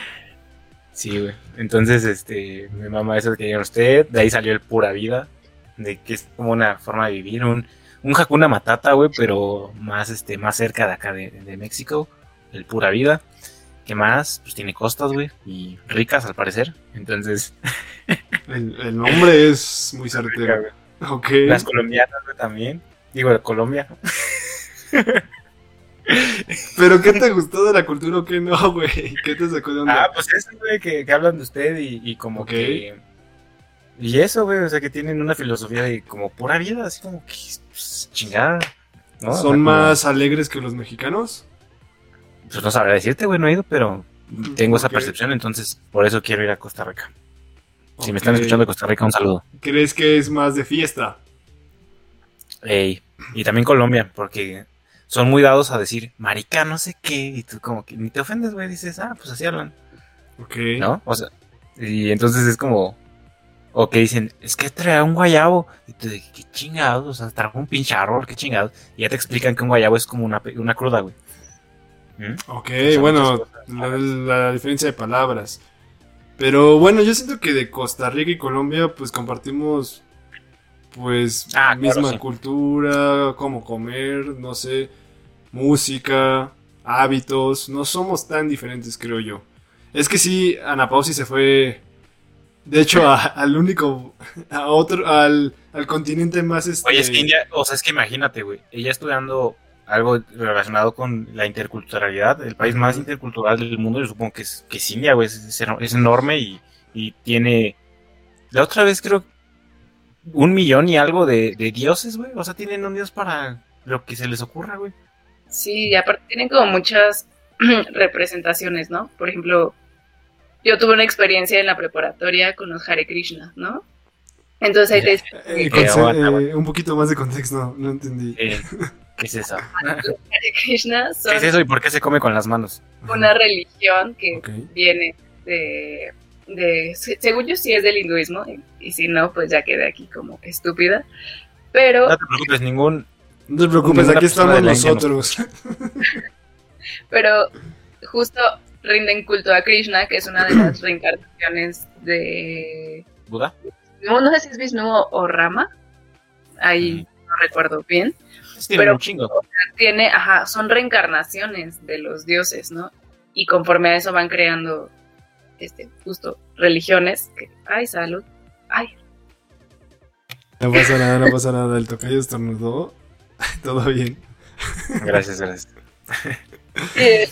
Sí, güey. Entonces, este, me mama eso de que digan usted. De ahí salió el pura vida. De que es como una forma de vivir. Un, un Hakuna Matata, güey, pero más, este, más cerca de acá de, de México. El pura vida. ¿Qué más? Pues tiene costas, güey. Y ricas, al parecer. Entonces, El, el nombre es muy certero. Ok. las colombianas, güey, también. Digo, de Colombia. ¿Pero qué te gustó de la cultura o qué no, güey? ¿Qué te sacó de onda? Ah, pues eso, güey, que, que hablan de usted y, y como que... Y eso, güey, o sea, que tienen una filosofía de como pura vida, así como que pues, chingada. ¿no? O sea, ¿Son como- más alegres que los mexicanos? Pues no sabría decirte, güey, no he ido, pero tengo esa percepción, entonces por eso quiero ir a Costa Rica. Si me están escuchando de Costa Rica, un saludo. ¿Crees que es más de fiesta? Ey, Y también Colombia, porque son muy dados a decir, marica, no sé qué, y tú como que ni te ofendes, güey, dices, ah, pues así hablan. Ok. ¿no? O sea, y entonces es como, o que dicen, es que trae un guayabo, y tú de, qué chingados, o sea, trajo un pinche árbol, qué chingados, y ya te explican que un guayabo es como una, una cruda, güey. ¿Mm? Ok, bueno, la diferencia de palabras. Pero bueno, yo siento que de Costa Rica y Colombia pues compartimos pues Ah, claro, misma sí. cultura, cómo comer, no sé, música, hábitos, no somos tan diferentes creo yo. Es que sí, Ana Pau sí se fue, de hecho, a- al único, a otro, al, al continente más este... Oye, es que India, o sea, es que imagínate, güey, ella estudiando algo relacionado con la interculturalidad, el país más intercultural del mundo, yo supongo que es, que es India, güey, es, es eno- es enorme y, y tiene, la otra vez creo, un millón y algo de, de dioses, güey, o sea, tienen un dios para lo que se les ocurra, güey. Sí, y aparte tienen como muchas representaciones, ¿no? Por ejemplo, yo tuve una experiencia en la preparatoria con los Hare Krishna, ¿no? Entonces ahí te Eh, aguanta, eh, un poquito más de contexto, no entendí. Eh, ¿Qué es eso? Hare Krishna son ¿Qué es eso y por qué se come con las manos? una religión que viene de, de, se- según yo sí es del hinduismo, y, y si no, pues ya quedé aquí como estúpida. Pero, No te preocupes, ningún. No te preocupes, aquí estamos nosotros. pero justo rinden culto a Krishna, que es una de las reencarnaciones de... ¿Buda? No, no sé si es Vishnu o, Rama, ahí no recuerdo bien. Sí, tiene Pero- un chingo. Tiene, ajá, son reencarnaciones de los dioses, ¿no? Y conforme a eso van creando, este, justo, religiones. Que, ay, salud. Ay, No pasa nada, no pasa nada. El tocayo estornudó. Todo bien. Gracias, gracias. Eh,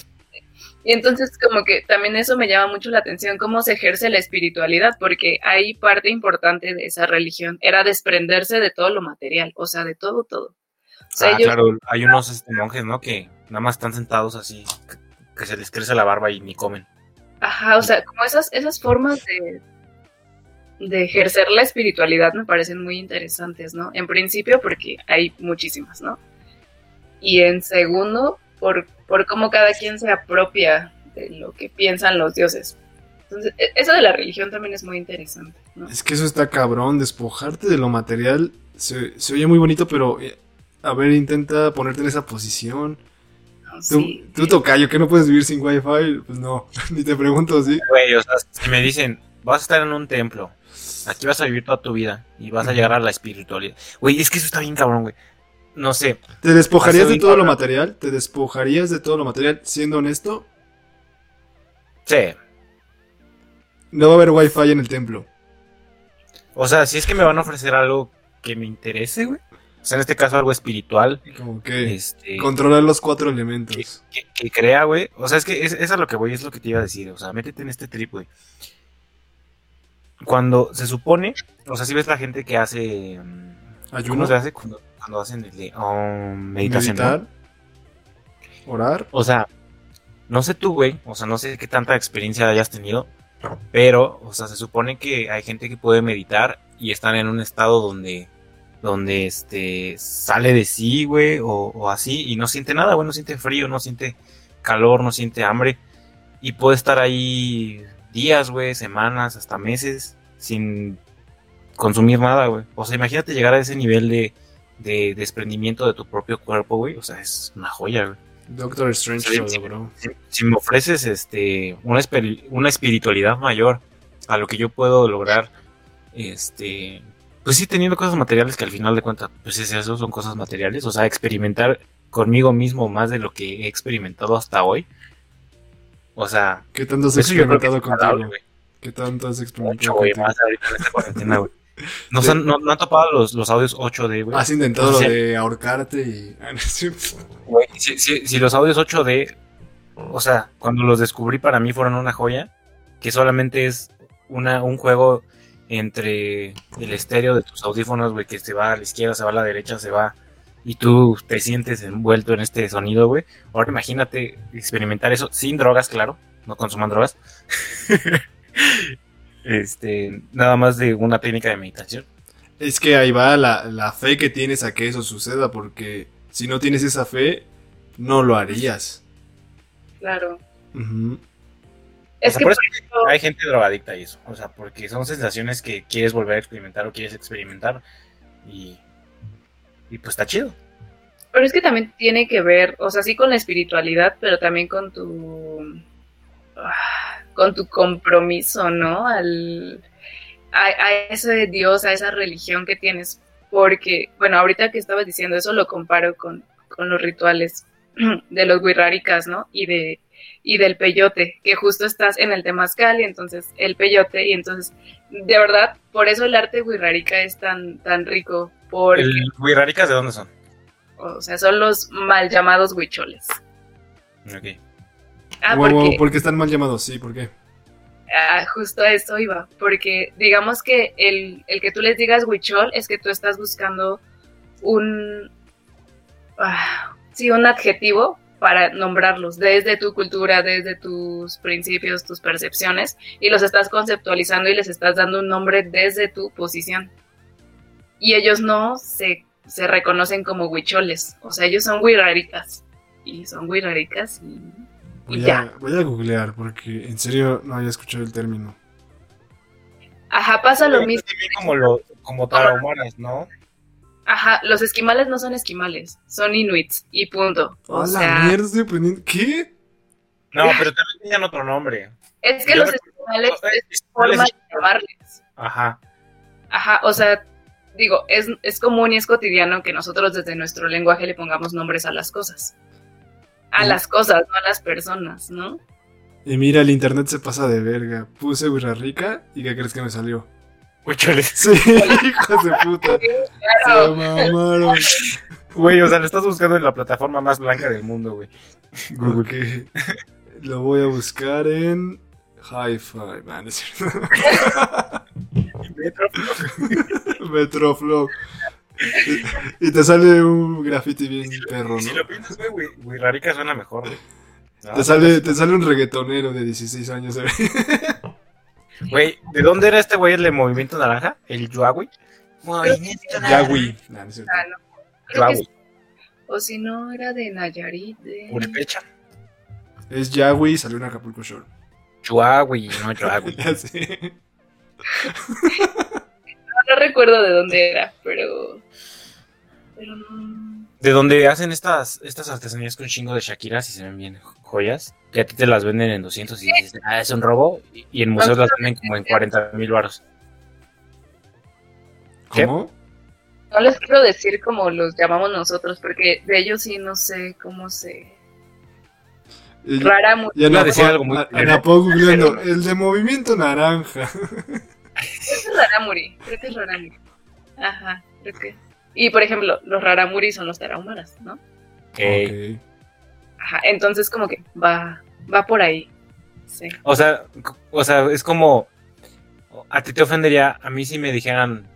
Y entonces como que también eso me llama mucho la atención, cómo se ejerce la espiritualidad, porque hay parte importante de esa religión, era desprenderse de todo lo material, o sea, de todo, todo. O sea, Ah, ellos- claro, hay unos este, monjes, ¿no? Que nada más están sentados así, que, que se les crece la barba y ni comen. Ajá, o sea, como esas, esas formas de, ejercer la espiritualidad me parecen muy interesantes, ¿no? En principio porque hay muchísimas, ¿no? Y en segundo, por, por cómo cada quien se apropia de lo que piensan los dioses. Entonces, e- eso de la religión también es muy interesante, ¿no? Es que eso está cabrón. Despojarte de lo material se, se oye muy bonito, pero eh, a ver, intenta ponerte en esa posición. Tú, Sí. tú tocayo, que no puedes vivir sin wifi. Pues no, ni te pregunto, ¿sí? Güey, o sea, si me dicen, vas a estar en un templo, aquí vas a vivir toda tu vida y vas a llegar a la espiritualidad. Güey, es que eso está bien cabrón, güey. No sé, ¿Te despojarías de todo lo material? ¿Te despojarías de todo lo material siendo honesto? sí. No va a haber wifi en el templo. O sea, si es que me van a ofrecer algo que me interese, güey. O sea, en este caso algo espiritual, Como que este, controlar los cuatro elementos. que, que crea, güey. O sea, es que es, es a lo que voy, es lo que te iba a decir. O sea, métete en este trip, güey. Cuando se supone, o sea, si ves la gente que hace. mm, ¿Cómo Ayuno, se hace cuando, cuando hacen el de, um, meditación? ¿no? meditar, orar. O sea, no sé tú, güey, o sea, no sé qué tanta experiencia hayas tenido, pero, o sea, se supone que hay gente que puede meditar y están en un estado donde, donde, este, sale de sí, güey, o, o así, y no siente nada, güey, no siente frío, no siente calor, no siente hambre, y puede estar ahí días, güey, semanas, hasta meses, sin consumir nada, güey. O sea, imagínate llegar a ese nivel de, de desprendimiento de tu propio cuerpo, güey, o sea, es una joya, güey. Doctor Strange sí. logró. si, si me ofreces este una, una espiritualidad mayor a lo que yo puedo lograr, este, pues sí teniendo cosas materiales que al final de cuentas, pues es eso, son cosas materiales, o sea, experimentar conmigo mismo más de lo que he experimentado hasta hoy. O sea, ¿Qué tanto has experimentado contigo? güey. ¿Qué tanto has Mucho, experimentado güey, contigo? más ahorita en esta cuarentena, güey. ¿No, han, no, no han topado los, los audios 8D, güey? Has intentado lo de ahorcarte y... Ah. Güey, si, si- si los audios 8D, o sea, cuando los descubrí para mí fueron una joya, que solamente es una, un juego entre el estéreo de tus audífonos, güey, que se va a la izquierda, se va a la derecha, se va, y tú te sientes envuelto en este sonido, güey. Ahora imagínate experimentar eso sin drogas, claro, no consuman drogas. este, nada más de una técnica de meditación. Es que ahí va la, la fe que tienes a que eso suceda, porque si no tienes esa fe, no lo harías. Claro. Es O sea, que por eso por eso- hay gente drogadicta y eso. O sea, porque son sensaciones que quieres volver a experimentar o quieres experimentar. Y, y pues está chido. Pero es que también tiene que ver, o sea, sí con la espiritualidad, pero también con tu ah, con tu compromiso, ¿no? Al a, a ese Dios, a esa religión que tienes. Porque, bueno, ahorita que estabas diciendo eso, lo comparo con, con los rituales de los guirráricas, ¿no? Y de y del peyote, que justo estás en el temazcal y entonces el peyote y entonces de verdad, por eso el arte guirrárica es tan tan rico porque ¿El Guiraricas de dónde son? o sea, son los mal llamados huicholes. Ok. Ah, Wow, wow, porque ¿Por qué están mal llamados? Sí, ¿por qué? ah, justo a eso iba. Porque digamos que el, el que tú les digas huichol es que tú estás buscando un. ah, sí, un adjetivo para nombrarlos desde tu cultura, desde tus principios, tus percepciones, y los estás conceptualizando y les estás dando un nombre desde tu posición. Y ellos no se se reconocen como huicholes. O sea, ellos son huiraricas. Y son huiraricas y, y Voy ya. a, voy a googlear porque en serio no había escuchado el término. Ajá, pasa lo mismo. también como, lo, como tarahumaras, ¿no? Ajá, los esquimales no son esquimales, son inuits y punto. O ¡A la sea, mierda estoy aprendiendo! ¿Qué? No, pero también tenían otro nombre. es que Yo los esquimales sea, es forma de llamarles. Ajá. Ajá, o sea, digo, es, es común y es cotidiano que nosotros desde nuestro lenguaje le pongamos nombres a las cosas. A Mm. las cosas, no a las personas, ¿no? Y mira, el internet se pasa de verga. Puse Burra Rica y ¿qué crees que me salió? Huicholes. Sí, hijos de puta. Se mamaron. Güey, o sea, lo estás buscando en la plataforma más blanca del mundo, güey. Ok. Lo voy a buscar en Hi-Fi. Ah, no es cierto. Metroflow. Y, y te sale un graffiti bien perro, Si ¿no? lo piensas, güey, güey, güey, Rarica suena mejor, güey. No, Te sale, te sale un reggaetonero de 16 años. Güey, ¿de dónde era este güey el de Movimiento Naranja? ¿El Yuagui? Movimiento no es cierto. Ah, no. Creo que. O si no, era de Nayarit. De... Purepecha. Es Yagüi y salió en Acapulco Shore. Yuagui, no. Ya sé. No recuerdo de dónde era, pero. Pero no. De donde hacen estas, estas artesanías con chingo de Shakiras y se ven bien joyas. Que a ti te las venden en 200 y dices, ah, es un robo. Y y en museos las venden como en 40 mil baros. ¿Cómo? No les quiero decir como los llamamos nosotros, porque de ellos sí no sé cómo se. Y- Rara mu- Y Iba a Ana, decir algo muy googleando, el de movimiento naranja. Creo que es Raramuri. Creo que es Raramuri. Ajá, creo que. Y por ejemplo, los Raramuri son los tarahumaras, ¿no? Ok. Ok. Ajá, entonces como que va, va por ahí. Sí. O sea, o sea, es como. A ti te ofendería, a mí si me dijeran.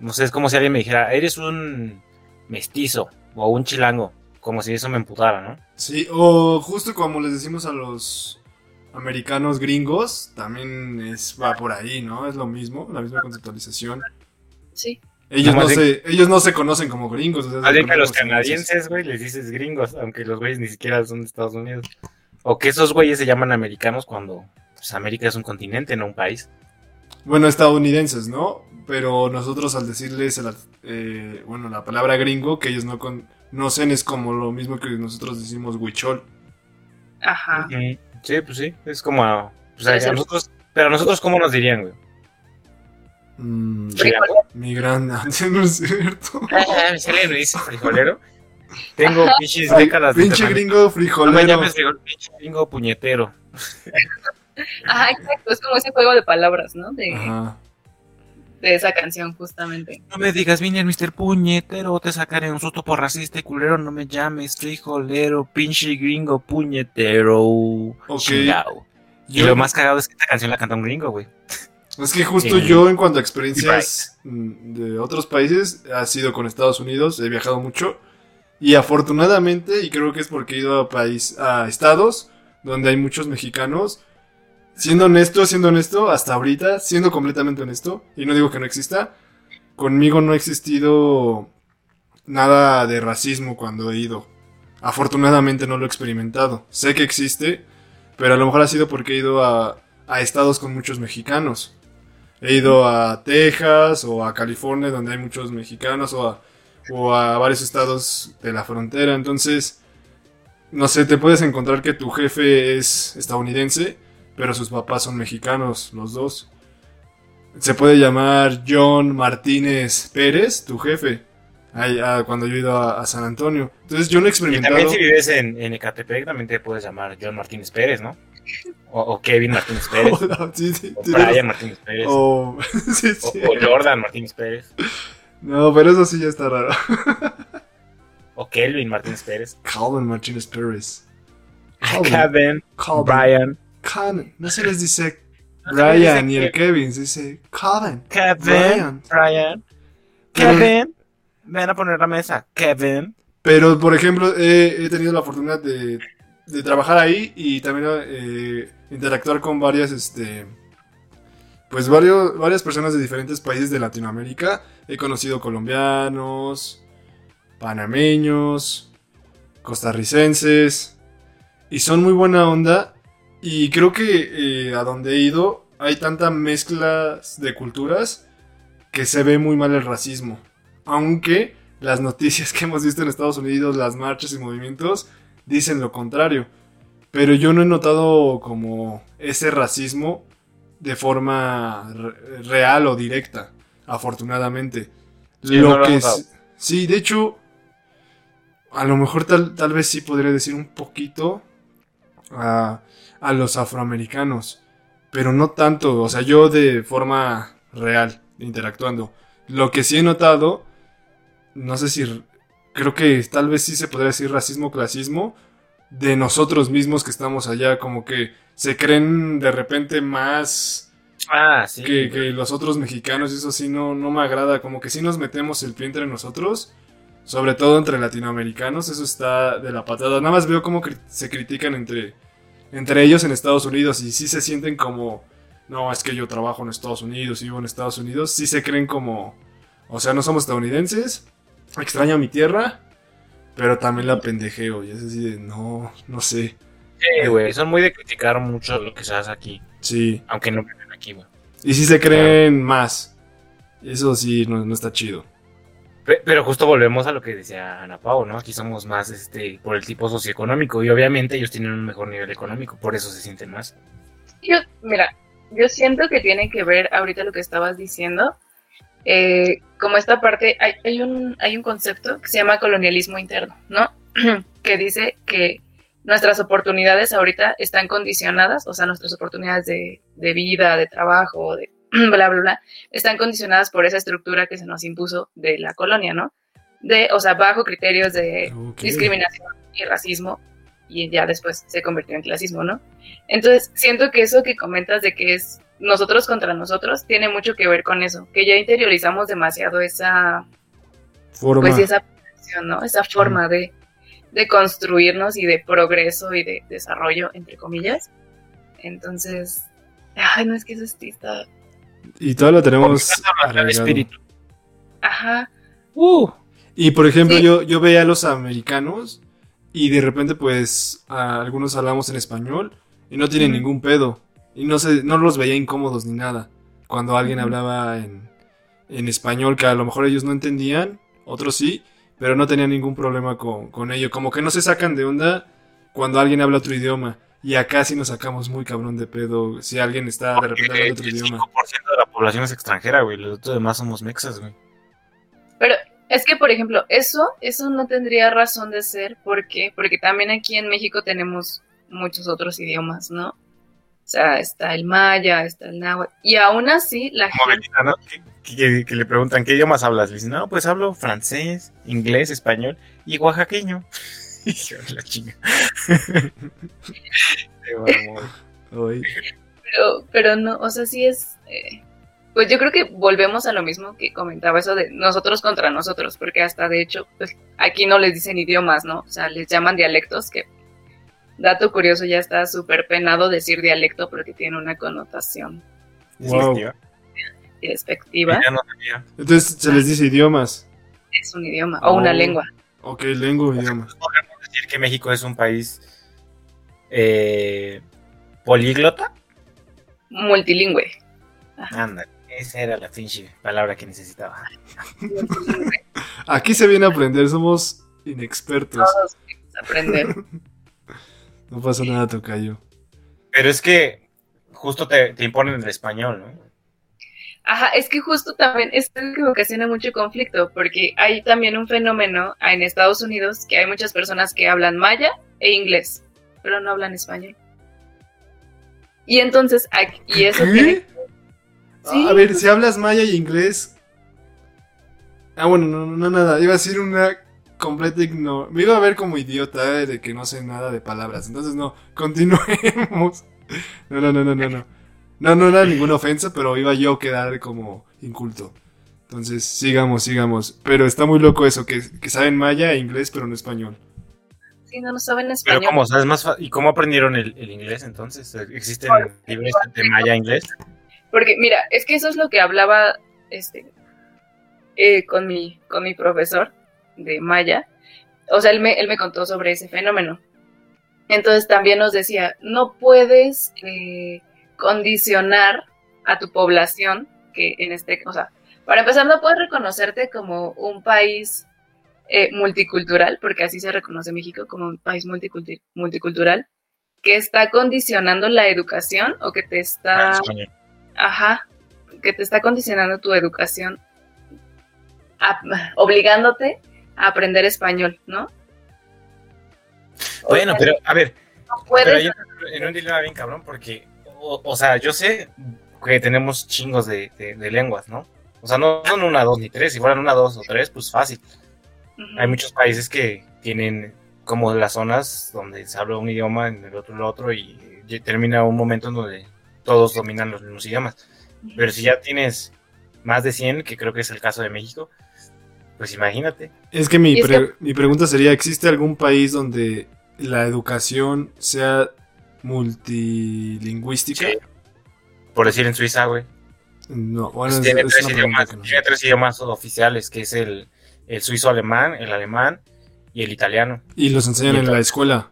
No sé, es como si alguien me dijera, eres un mestizo o un chilango. Como si eso me emputara, ¿no? Sí, o justo como les decimos a los americanos gringos, también es, va por ahí, ¿no? Es lo mismo, la misma conceptualización. Sí. Ellos no, se, ellos no se conocen como gringos. o sea, bien que a los canadienses, güey, les dices gringos, aunque los güeyes ni siquiera son de Estados Unidos. O que esos güeyes se llaman americanos cuando pues, América es un continente, no un país. Bueno, estadounidenses, ¿no? Pero nosotros al decirles, el- eh, bueno, la palabra gringo, que ellos no conocen, es como lo mismo que nosotros decimos huichol. Ajá. Sí, pues sí, es como... a- pues, a nosotros, pero a nosotros, ¿cómo nos dirían, güey? Mm, ¿Chilango? migrante, no es cierto. Ah, me sale me dice frijolero. Tengo pinches décadas de Pinche gringo No me frijolero. llames frijol, pinche gringo puñetero. Ajá, exacto. Es como ese juego de palabras, ¿no? De, Ajá. de esa canción, justamente. No me digas, vine Mr. Puñetero, te sacaré un susto por racista y culero. No me llames frijolero, pinche gringo puñetero. Ok. Chingao. Y Yo- lo más cagado es que esta canción la canta un gringo, güey. Es que justo Eh, yo en cuanto a experiencias mm, de otros países, ha sido con Estados Unidos, he viajado mucho y afortunadamente, y creo que es porque he ido a país, a estados donde hay muchos mexicanos, siendo honesto, siendo honesto, hasta ahorita, siendo completamente honesto, y no digo que no exista, conmigo no ha existido nada de racismo cuando he ido. Afortunadamente no lo he experimentado. Sé que existe, pero a lo mejor ha sido porque he ido a, a estados con muchos mexicanos. He ido a Texas o a California donde hay muchos mexicanos o a, o a varios estados de la frontera. Entonces, no sé, te puedes encontrar que tu jefe es estadounidense, pero sus papás son mexicanos, los dos. Se puede llamar John Martínez Pérez, tu jefe, ah, cuando yo he ido a, a San Antonio. Entonces yo no he Y experimentado... también si vives en, en Ecatepec, también te puedes llamar John Martínez Pérez, ¿no? O, o Kevin Martínez Pérez. Sí, sí, o Brian Martínez Pérez. O, o- sí, sí. o Jordan Martínez Pérez. No, pero eso sí ya está raro. O Kelvin Martínez Pérez. Calvin Martínez Pérez. Calvin. Kevin, Calvin. Brian. Calvin. No se les dice No Brian y el Kevin, se dice Calvin. Kevin, Brian. Brian. Pero- Kevin. Ven a poner la mesa. Kevin. Pero, por ejemplo, he, he tenido la oportunidad de, de trabajar ahí y también eh, interactuar con varias, este, pues varios, varias personas de diferentes países de Latinoamérica. He conocido colombianos, panameños, costarricenses, y son muy buena onda. Y creo que eh, a donde he ido hay tanta mezcla de culturas que se ve muy mal el racismo. Aunque las noticias que hemos visto en Estados Unidos, las marchas y movimientos, dicen lo contrario. Pero yo no he notado como ese racismo de forma real o directa, afortunadamente. lo que sí, de hecho, a lo mejor tal, tal vez sí podría decir un poquito a, a los afroamericanos, pero no tanto, o sea, yo de forma real, interactuando. Lo que sí he notado, no sé si, creo que tal vez sí se podría decir racismo, clasismo, de nosotros mismos que estamos allá, como que se creen de repente más ah, sí. que, que, los otros mexicanos, y eso sí no, no me agrada, como que sí nos metemos el pie entre nosotros, sobre todo entre latinoamericanos, eso está de la patada. Nada más veo cómo se critican entre, entre ellos en Estados Unidos y sí se sienten como, no, es que yo trabajo en Estados Unidos y vivo en Estados Unidos, sí se creen como, o sea, no somos estadounidenses, extraño mi tierra, pero también la pendejeo. Y es así de, no, no sé. Sí, güey, son muy de criticar mucho lo que se hace aquí. Sí. Aunque no viven aquí, güey. Y si se creen más. Eso sí, no, está chido. Pero justo volvemos a lo que decía Ana Pau, ¿no? Aquí somos más este por el tipo socioeconómico y obviamente ellos tienen un mejor nivel económico, por eso se sienten más. Yo, mira, yo siento que tiene que ver ahorita lo que estabas diciendo eh, como esta parte, hay, hay, un, hay un concepto que se llama colonialismo interno, ¿no? que dice que nuestras oportunidades ahorita están condicionadas, o sea, nuestras oportunidades de, de vida, de trabajo, de bla, bla, bla, están condicionadas por esa estructura que se nos impuso de la colonia, ¿no? De, o sea, bajo criterios de discriminación y racismo, y ya después se convirtió en clasismo, ¿no? Entonces, siento que eso que comentas de que es nosotros contra nosotros tiene mucho que ver con eso, que ya interiorizamos demasiado esa forma, pues, esa, ¿no? esa forma de, de, construirnos y de progreso y de desarrollo, entre comillas. Entonces, ay, no es que eso está... Y todo lo tenemos al espíritu. Ajá. Uh. Y por ejemplo, yo, yo veía a los americanos y de repente pues algunos hablamos en español y no tienen ningún pedo. Y no, se, no los veía incómodos ni nada. Cuando alguien hablaba en, en español que a lo mejor ellos no entendían, otros sí, pero no tenían ningún problema con, con ello. Como que no se sacan de onda cuando alguien habla otro idioma. Y acá sí nos sacamos muy cabrón de pedo si alguien está de repente hablando otro idioma. El 5% de la población es extranjera, güey. Los demás somos mexas, güey. Pero es que, por ejemplo, eso, eso no tendría razón de ser. ¿Por qué? Porque también aquí en México tenemos muchos otros idiomas, ¿no? O sea, está el maya, está el náhuatl. Y aún así, la gente. ¿no? que, le preguntan, ¿qué idiomas hablas? Le dicen, no, pues hablo francés, inglés, español y oaxaqueño. y la chinga. pero, pero no, o sea, sí es. Eh, pues yo creo que volvemos a lo mismo que comentaba eso de nosotros contra nosotros, porque hasta de hecho, pues aquí no les dicen idiomas, ¿no? O sea, les llaman dialectos que Dato curioso, ya está súper penado decir dialecto porque tiene una connotación despectiva. Entonces se les dice idiomas. Es un idioma, o una oh. lengua. Ok, lengua o idioma. Podemos decir que México es un país eh, políglota. Multilingüe. Anda, esa era la pinche palabra que necesitaba. Aquí se viene a aprender, somos inexpertos. Todos aprender. No pasa nada, Tocayo. Pero es que justo te, imponen el español, ¿no? Ajá, es que justo también esto es que ocasiona mucho conflicto, porque hay también un fenómeno en Estados Unidos que hay muchas personas que hablan maya e inglés, pero no hablan español. Y entonces, y eso ¿Sí? A ver, si hablas maya y inglés. Ah, bueno, no, no, nada. Iba a decir una completo ignoro. Me iba a ver como idiota eh, de que no sé nada de palabras. Entonces, no, continuemos. No, no, no, no, no, no. No, no era ninguna ofensa, pero iba yo a quedar como inculto. Entonces, sigamos, sigamos. Pero está muy loco eso, que, saben maya e inglés, pero no español. Sí, no, no saben español. Pero ¿cómo? ¿Sabes más ¿Y cómo aprendieron el, inglés entonces? ¿Existen libros de maya e inglés? Porque, mira, es que eso es lo que hablaba este, eh, con, mi, con mi profesor de maya, o sea, él me, él me contó sobre ese fenómeno. Entonces también nos decía, no puedes eh, condicionar a tu población, que en este, o sea, para empezar no puedes reconocerte como un país eh, multicultural, porque así se reconoce México como un país multicultural, que está condicionando la educación o que te está... Ah, Ajá, que te está condicionando tu educación, obligándote a aprender español, ¿no? bueno, pero a ver, pero en un dilema bien cabrón, porque, o, sea, yo sé que tenemos chingos de, lenguas, ¿no? O sea, no son una, dos ni tres, si fueran una, dos o tres, pues fácil. Hay muchos países que tienen como las zonas donde se habla un idioma, en el otro el otro, y termina un momento en donde todos dominan los mismos idiomas. Pero si ya tienes más de 100, que creo que es el caso de México, pues imagínate. Es que mi, mi pregunta sería, ¿existe algún país donde la educación sea multilingüística? Por decir en Suiza, güey. No, bueno, pues tiene, tres idiomas, tiene, tres idiomas, oficiales, que es el, el suizo alemán, el alemán y el italiano. ¿Y los enseñan en la escuela?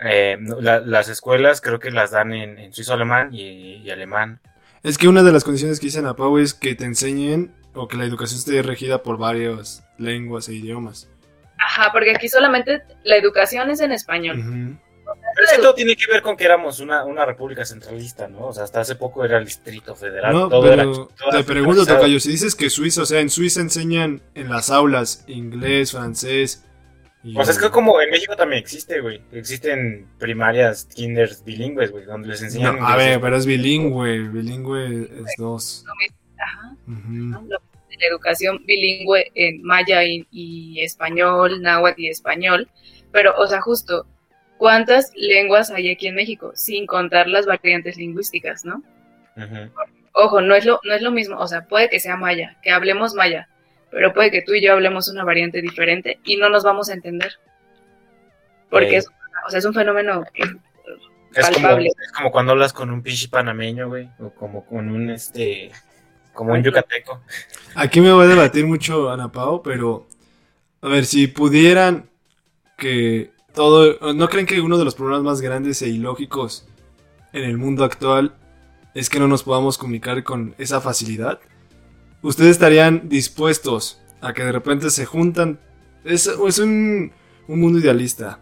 Eh, las escuelas creo que las dan en, suizo alemán y, alemán. Es que una de las condiciones que dicen a Pau es que te enseñen o que la educación esté regida por varias lenguas e idiomas. Ajá, porque aquí solamente la educación es en español. Pero es que todo tiene que ver con que éramos una, una república centralista, ¿no? O sea, hasta hace poco era el Distrito Federal. No, pero te pregunto, Tocayo, si dices que Suiza, o sea, en Suiza enseñan en las aulas inglés, francés, pues es que como en México también existe, güey. Existen primarias, kinders bilingües, güey, donde les enseñan. a ver, pero es bilingüe. Bilingüe es dos. Ajá. La educación bilingüe en maya y, español, náhuatl y español. Pero, o sea, justo, ¿cuántas lenguas hay aquí en México? Sin contar las variantes lingüísticas, ¿no? Ojo, no es, lo, no es lo mismo. O sea, puede que sea maya, que hablemos maya pero puede que tú y yo hablemos una variante diferente y no nos vamos a entender. Porque es, o sea, es un fenómeno es palpable. Como, es como cuando hablas con un pinche panameño, güey, o como con un, este, como un yucateco. Aquí me voy a debatir mucho, Ana Pao, pero, a ver, si pudieran que todo, ¿no creen que uno de los problemas más grandes e ilógicos en el mundo actual es que no nos podamos comunicar con esa facilidad? ¿ustedes estarían dispuestos a que de repente se juntan? Es, un, mundo idealista.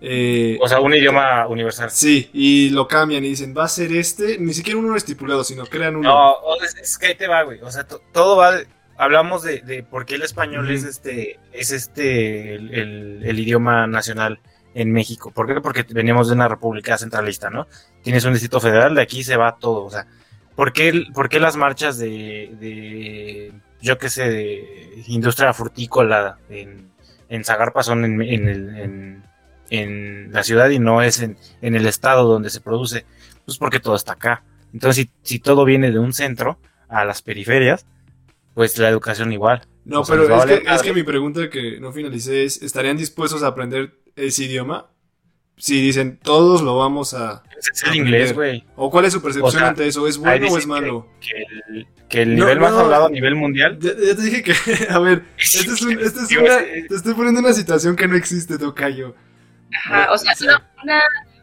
Eh, o sea, un idioma universal. Sí, y lo cambian y dicen, va a ser este, ni siquiera uno estipulado, sino crean uno. No, es, que ahí te va, güey. O sea, todo va. hablamos de, por qué el español es este, es este, el, el, idioma nacional en México. ¿Por qué? Porque veníamos de una república centralista, ¿no? Tienes un distrito federal, de aquí se va todo. O sea, ¿Por qué, las marchas de, yo qué sé, de industria frutícola en, en Zagarpa son en, en, la ciudad y no es en, el estado donde se produce? Pues porque todo está acá. Entonces, si, todo viene de un centro a las periferias, pues la educación igual. No, pero es, que, es que mi pregunta que no finalicé es, ¿estarían dispuestos a aprender ese idioma? si dicen todos lo vamos a. Es el inglés, güey. ¿O cuál es su percepción ante eso? ¿Es bueno o es malo? Que, el, nivel más hablado a nivel mundial. Ya, te dije que, a ver, este es, un, este es una. Te estoy poniendo una situación que no existe, Tocayo. Ajá, o sea, una,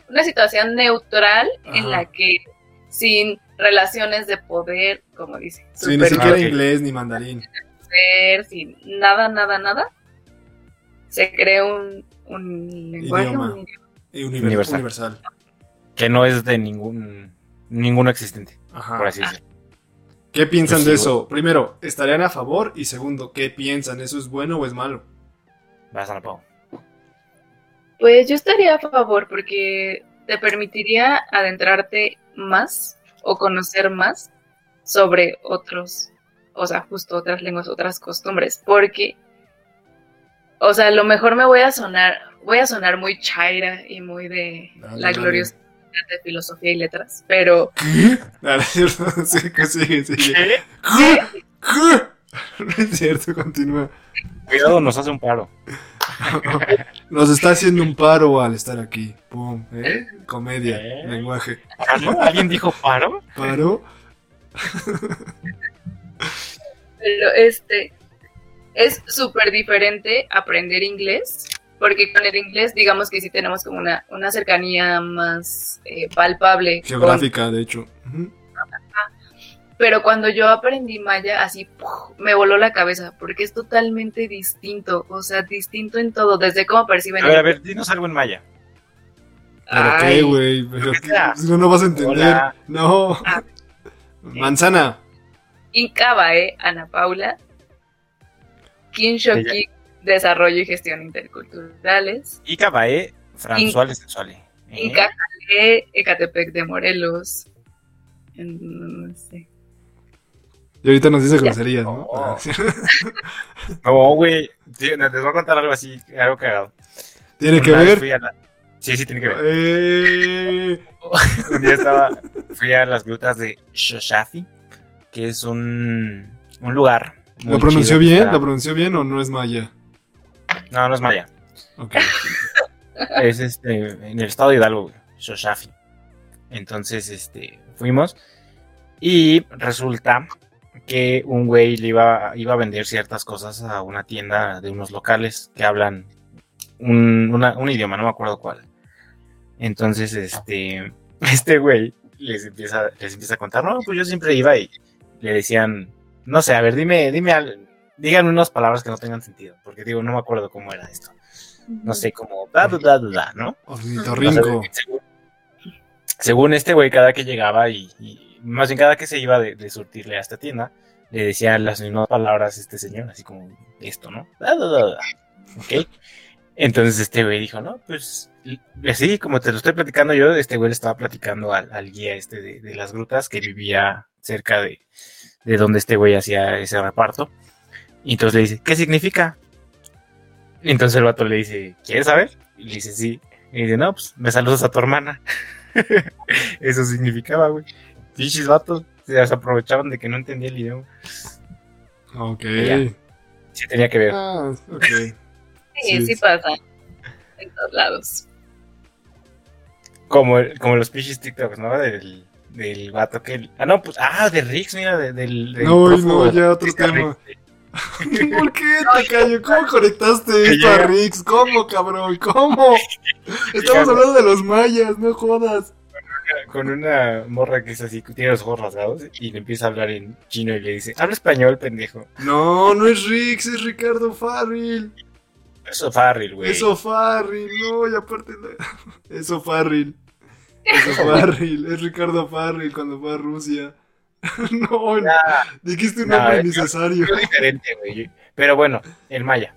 una situación neutral en la que sin relaciones de poder, como dice. Sin ni siquiera inglés ni mandarín. Sin nada, nada, nada. Se crea un, un lenguaje, un idioma universal. Que no es de ningún ninguno existente, por así decirlo. ¿Qué piensan pues de eso? Primero, ¿estarían a favor? Y segundo, ¿qué piensan? ¿Eso es bueno o es malo? Vas a la Pau. Pues yo estaría a favor porque te permitiría adentrarte más o conocer más sobre otros, o sea, justo otras lenguas, otras costumbres, porque, o sea, a lo mejor me voy a sonar voy a sonar muy chaira y muy de la gloriosa de filosofía y letras, pero... ¿Qué? sigue, sigue. ¿Qué? No es cierto, continúa. Cuidado, nos hace un paro. Nos está haciendo un paro al estar aquí. Pum, ¿eh? Comedia, ¿Eh? lenguaje. ¿Alguien dijo paro? ¿Paro? Pero este, es súper diferente aprender inglés, porque con el inglés digamos que sí tenemos como una, una cercanía más eh, palpable. con- Geográfica, de hecho. Pero cuando yo aprendí maya, así ¡puf! me voló la cabeza, porque es totalmente distinto, o sea, distinto en todo, desde cómo perciben A ver, el- a ver, dinos algo en maya. ¿Pero Ay, qué, güey? No, no vas a entender. Hola. No. Ah. Manzana. Incaba, ¿eh? Ana Paula. Kinshoki, Desarrollo y Gestión Interculturales. Ica Bae, Fransuales Sensuales. ¿Eh? Inca, Calé, Ecatepec de Morelos. En- No sé. Y ahorita nos dice groserías, ¿no? Oh. Ah. No, güey. Les voy a contar algo así, algo cagado. Tiene que Una ver. la- Sí, sí, tiene que ver. Eh, Un día estaba, fui a las grutas de Shoshafi, que es un, un lugar. ¿Lo pronunció bien? ¿Lo pronunció bien o no es maya? No, no es maya. Ok. Es este, en el estado de Hidalgo, güey, Shoshafi. Entonces, este, fuimos y resulta que un güey le iba, iba a vender ciertas cosas a una tienda de unos locales que hablan un, una- un idioma, no me acuerdo cuál. Entonces, este, este güey les empieza, les empieza a contar, no, pues yo siempre iba y le decían, no sé, a ver, dime, dime, díganme unas palabras que no tengan sentido, porque digo, no me acuerdo cómo era esto. No sé, como, da, da, da, da, da, ¿no? Ornitorrinco. Según, según este güey, cada que llegaba y, y más bien cada que se iba de, de surtirle a esta tienda, le decía las mismas palabras a este señor, así como esto, ¿no? Da, da, da, da. ¿Ok? Entonces este güey dijo, no, pues así como te lo estoy platicando yo, este güey le estaba platicando al, al guía este de, de las grutas que vivía cerca de, de donde este güey hacía ese reparto. Y entonces le dice, ¿qué significa? Y entonces el vato le dice, ¿quieres saber? Y le dice, sí. Y dice, no, pues me saludas a tu hermana. Eso significaba, güey. Pichis vatos se aprovechaban de que no entendía el idioma. Ok. Ya. Sí tenía que ver. Ah, ok. Sí, Sí. sí, pasa. En todos lados. Como, como los pichis TikToks, ¿no? Del, del vato que... Ah, no, pues... Ah, de Rix, mira, de- del... del No, prófugo. no, ya otro tema. ¿Por qué, Tacayo? ¿Cómo conectaste esto a Rix? ¿Cómo, cabrón? ¿Cómo? Estamos hablando de los mayas, no jodas. Con una morra que es así, que tiene los ojos rasgados y le empieza a hablar en chino y le dice, habla español, pendejo. No, no es Rix, es Ricardo Farril. Eso Farril, güey. Eso Farril, no, y aparte. Eso Farril. Eso Farril, es Ricardo Farril cuando fue a Rusia. No, no, dijiste un Nah, nombre es- innecesario. Es diferente, güey. Pero bueno, el maya.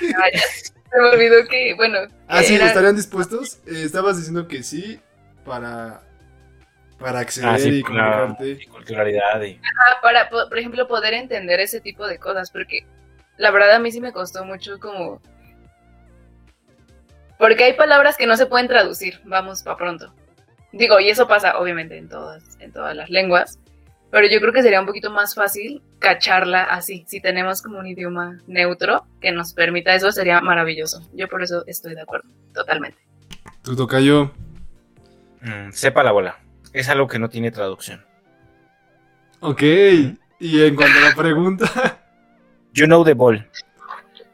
Vaya, se me olvidó que, bueno, Ah, sí, era- ¿estarían dispuestos? Eh, estabas diciendo que sí para, para acceder Ah, sí, y con comunicarte. culturalidad y... Ah, para, po- por ejemplo, poder entender ese tipo de cosas, porque la verdad a mí sí me costó mucho como... Porque hay palabras que no se pueden traducir, vamos, para pronto. Digo, y eso pasa obviamente en todas, en todas las lenguas, pero yo creo que sería un poquito más fácil cacharla así. Si tenemos como un idioma neutro que nos permita eso, sería maravilloso. Yo por eso estoy de acuerdo, totalmente. Tu tocayo. Mm, sepa la bola. Es algo que no tiene traducción. Ok. Y en cuanto a la pregunta. You know the ball.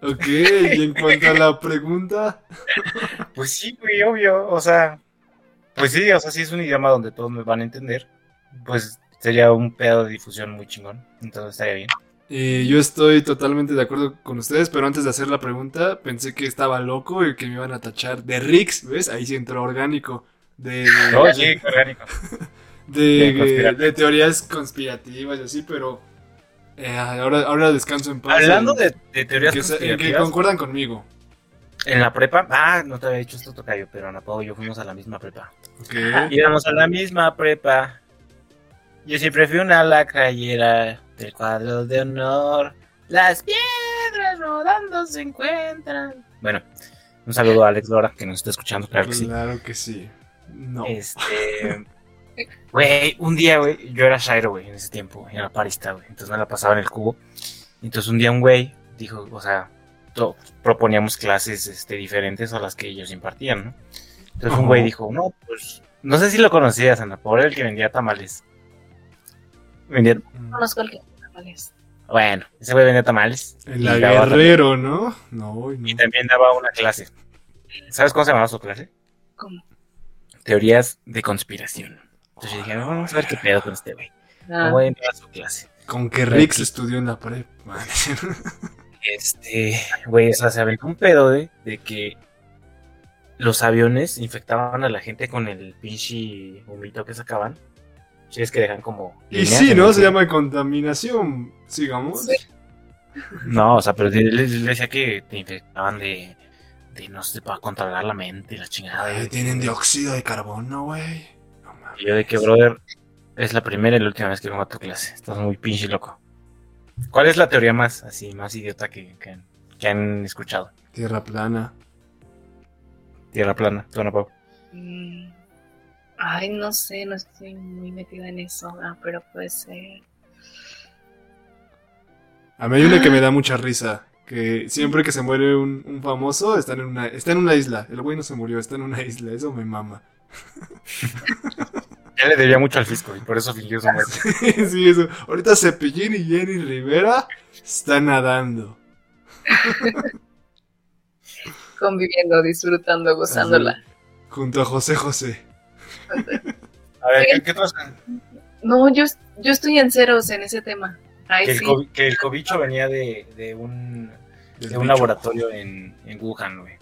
Ok. Y en cuanto a la pregunta. Pues sí, güey, obvio. O sea, pues sí, o sea, si es un idioma donde todos me van a entender, pues sería un pedo de difusión muy chingón. Entonces estaría bien. eh, yo estoy totalmente de acuerdo con ustedes, pero antes de hacer la pregunta, pensé que estaba loco y que me iban a tachar de Rix, ¿ves? Ahí sí entró orgánico. De, de, No, sí, orgánico. de, de conspira- de teorías conspirativas y así, pero eh, ahora, ahora descanso en paz. Hablando en- de, de teorías que, se- en que conspirativas, concuerdan conmigo. en la prepa, ah, no te había dicho esto, Tocayo, pero Ana Pau y yo fuimos a la misma prepa. Ok. Íbamos a la misma prepa. Yo siempre fui una lacrayera del cuadro de honor. Las piedras rodando se encuentran. Bueno, un saludo a Alex Lora, que nos está escuchando, claro que sí. Claro que sí. No. Este. Güey, un día, güey, yo era Shairo, güey, en ese tiempo, era parista, güey. Entonces me la pasaba en el cubo. Entonces un día un güey dijo, o sea, to- proponíamos clases este, diferentes a las que ellos impartían, ¿no? Entonces un güey dijo, no, pues, no sé si lo conocías, Ana, por el que vendía tamales. Vendía, No conozco el que. Bueno, ese güey vendía tamales. El Y daba- guerrero, ¿no? No, Y no. también daba una clase. ¿Sabes cómo se llamaba su clase? ¿Cómo? Teorías de conspiración. Entonces yo dije, vamos a ver qué pedo con este güey. Ah, Voy a entrar a su clase. Con que Rix estudió en la prep. man. Este, güey, o sea, se aventó un pedo de, de que los aviones infectaban a la gente con el pinche humito que sacaban. Si es que dejan como. Y sí, ¿no? Se llama contaminación. Sigamos. Sí. No, o sea, pero le, le- le decía que te infectaban de. de no sé, para controlar la mente y la chingada. Ay, tienen dióxido de carbono, güey. No mames. Y yo de que, brother, es la primera y la última vez que vengo a tu clase. Estás muy pinche loco. ¿Cuál es la teoría más así, más idiota que, que, han- que han escuchado? Tierra plana. Tierra plana, Ana Pau. mm, Ay, no sé, no estoy muy metida en eso, ah, pero puede ser. A mí hay una que me da mucha risa. Que siempre que se muere un, un famoso, está en, una, está en una isla. El güey no se murió, está en una isla. Eso me mama. Él le debía mucho al fisco y por eso fingió su muerte. sí, eso. Ahorita Cepillín y Jenny Rivera están nadando. Conviviendo, disfrutando, gozándola. Junto a José José. A ver, ¿qué, qué? No, yo, yo estoy en ceros en ese tema. Ay, Que el, sí. co- que el cobicho venía de, de un, de un laboratorio en, en Wuhan, güey.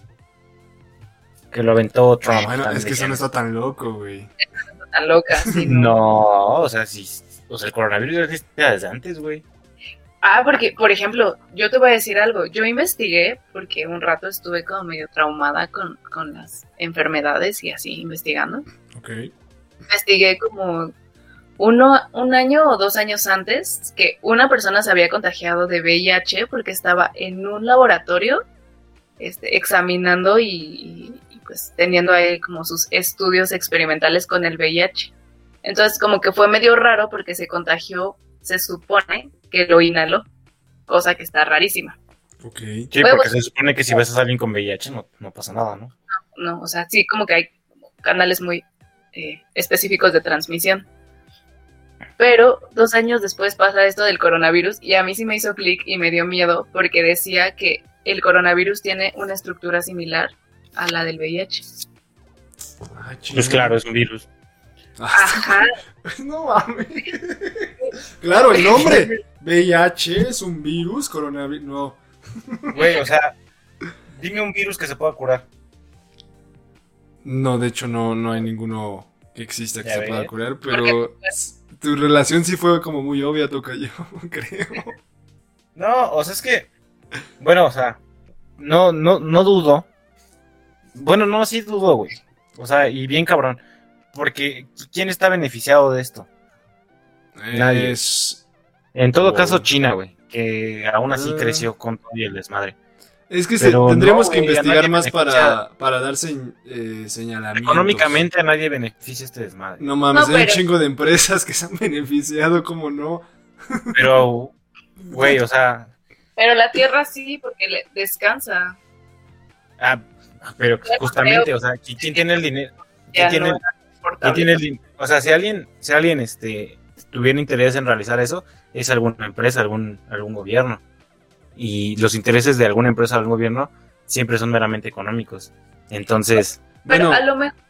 Que lo aventó Trump. Ah, bueno, es que eso no está tan loco, güey. Tan loca, sí, ¿no? No, o sea, sí. O sea, el coronavirus ya existía desde antes, güey. Ah, porque, por ejemplo, yo te voy a decir algo. Yo investigué porque un rato estuve como medio traumada con, con las enfermedades y así investigando. Ok. Investigué como uno, un año o dos años antes que una persona se había contagiado de VIH porque estaba en un laboratorio este, examinando y, y- y, pues teniendo ahí como sus estudios experimentales con el VIH. Entonces como que fue medio raro porque se contagió, se supone que lo inhaló, cosa que está rarísima. Ok. Sí, porque se supone que si ves a alguien con VIH no, no pasa nada, ¿no? No, o sea, sí, como que hay canales muy eh, específicos de transmisión. Pero dos años después pasa esto del coronavirus y a mí sí me hizo clic y me dio miedo porque decía que el coronavirus tiene una estructura similar a la del VIH. Ah, Pues claro, es un virus. Ajá, no mames. claro, el nombre. VIH es un virus, coronavirus. No. Güey, o sea, dime un virus que se pueda curar. No, de hecho no, no hay ninguno que exista que Ya se pueda curar, pero tu relación sí fue como muy obvia, toca yo, creo. No, o sea, es que. Bueno, o sea, no, no, no dudo. Bueno, no, sí dudo, güey. O sea, y bien cabrón. Porque, ¿quién está beneficiado de esto? Nadie. Es, En todo Oh. caso, China, güey. Que aún así Ah. creció con todo y el desmadre. Es que se- tendríamos no, que investigar más para, para dar señ- eh, señalamientos. Económicamente a nadie beneficia este desmadre. No mames, No, hay un chingo de empresas que se han beneficiado, ¿cómo no? Pero, güey, o sea. pero la Tierra sí, porque le descansa. ah, pero justamente, o sea, ¿qui- ¿quién tiene el dinero? ¿Quién tiene, no el- quién tiene el din- O sea, si alguien, si alguien este, tuviera interés en realizar eso, es alguna empresa, algún, algún gobierno. Y los intereses de alguna empresa o algún gobierno siempre son meramente económicos. Entonces, Pero Bueno, a lo mejor.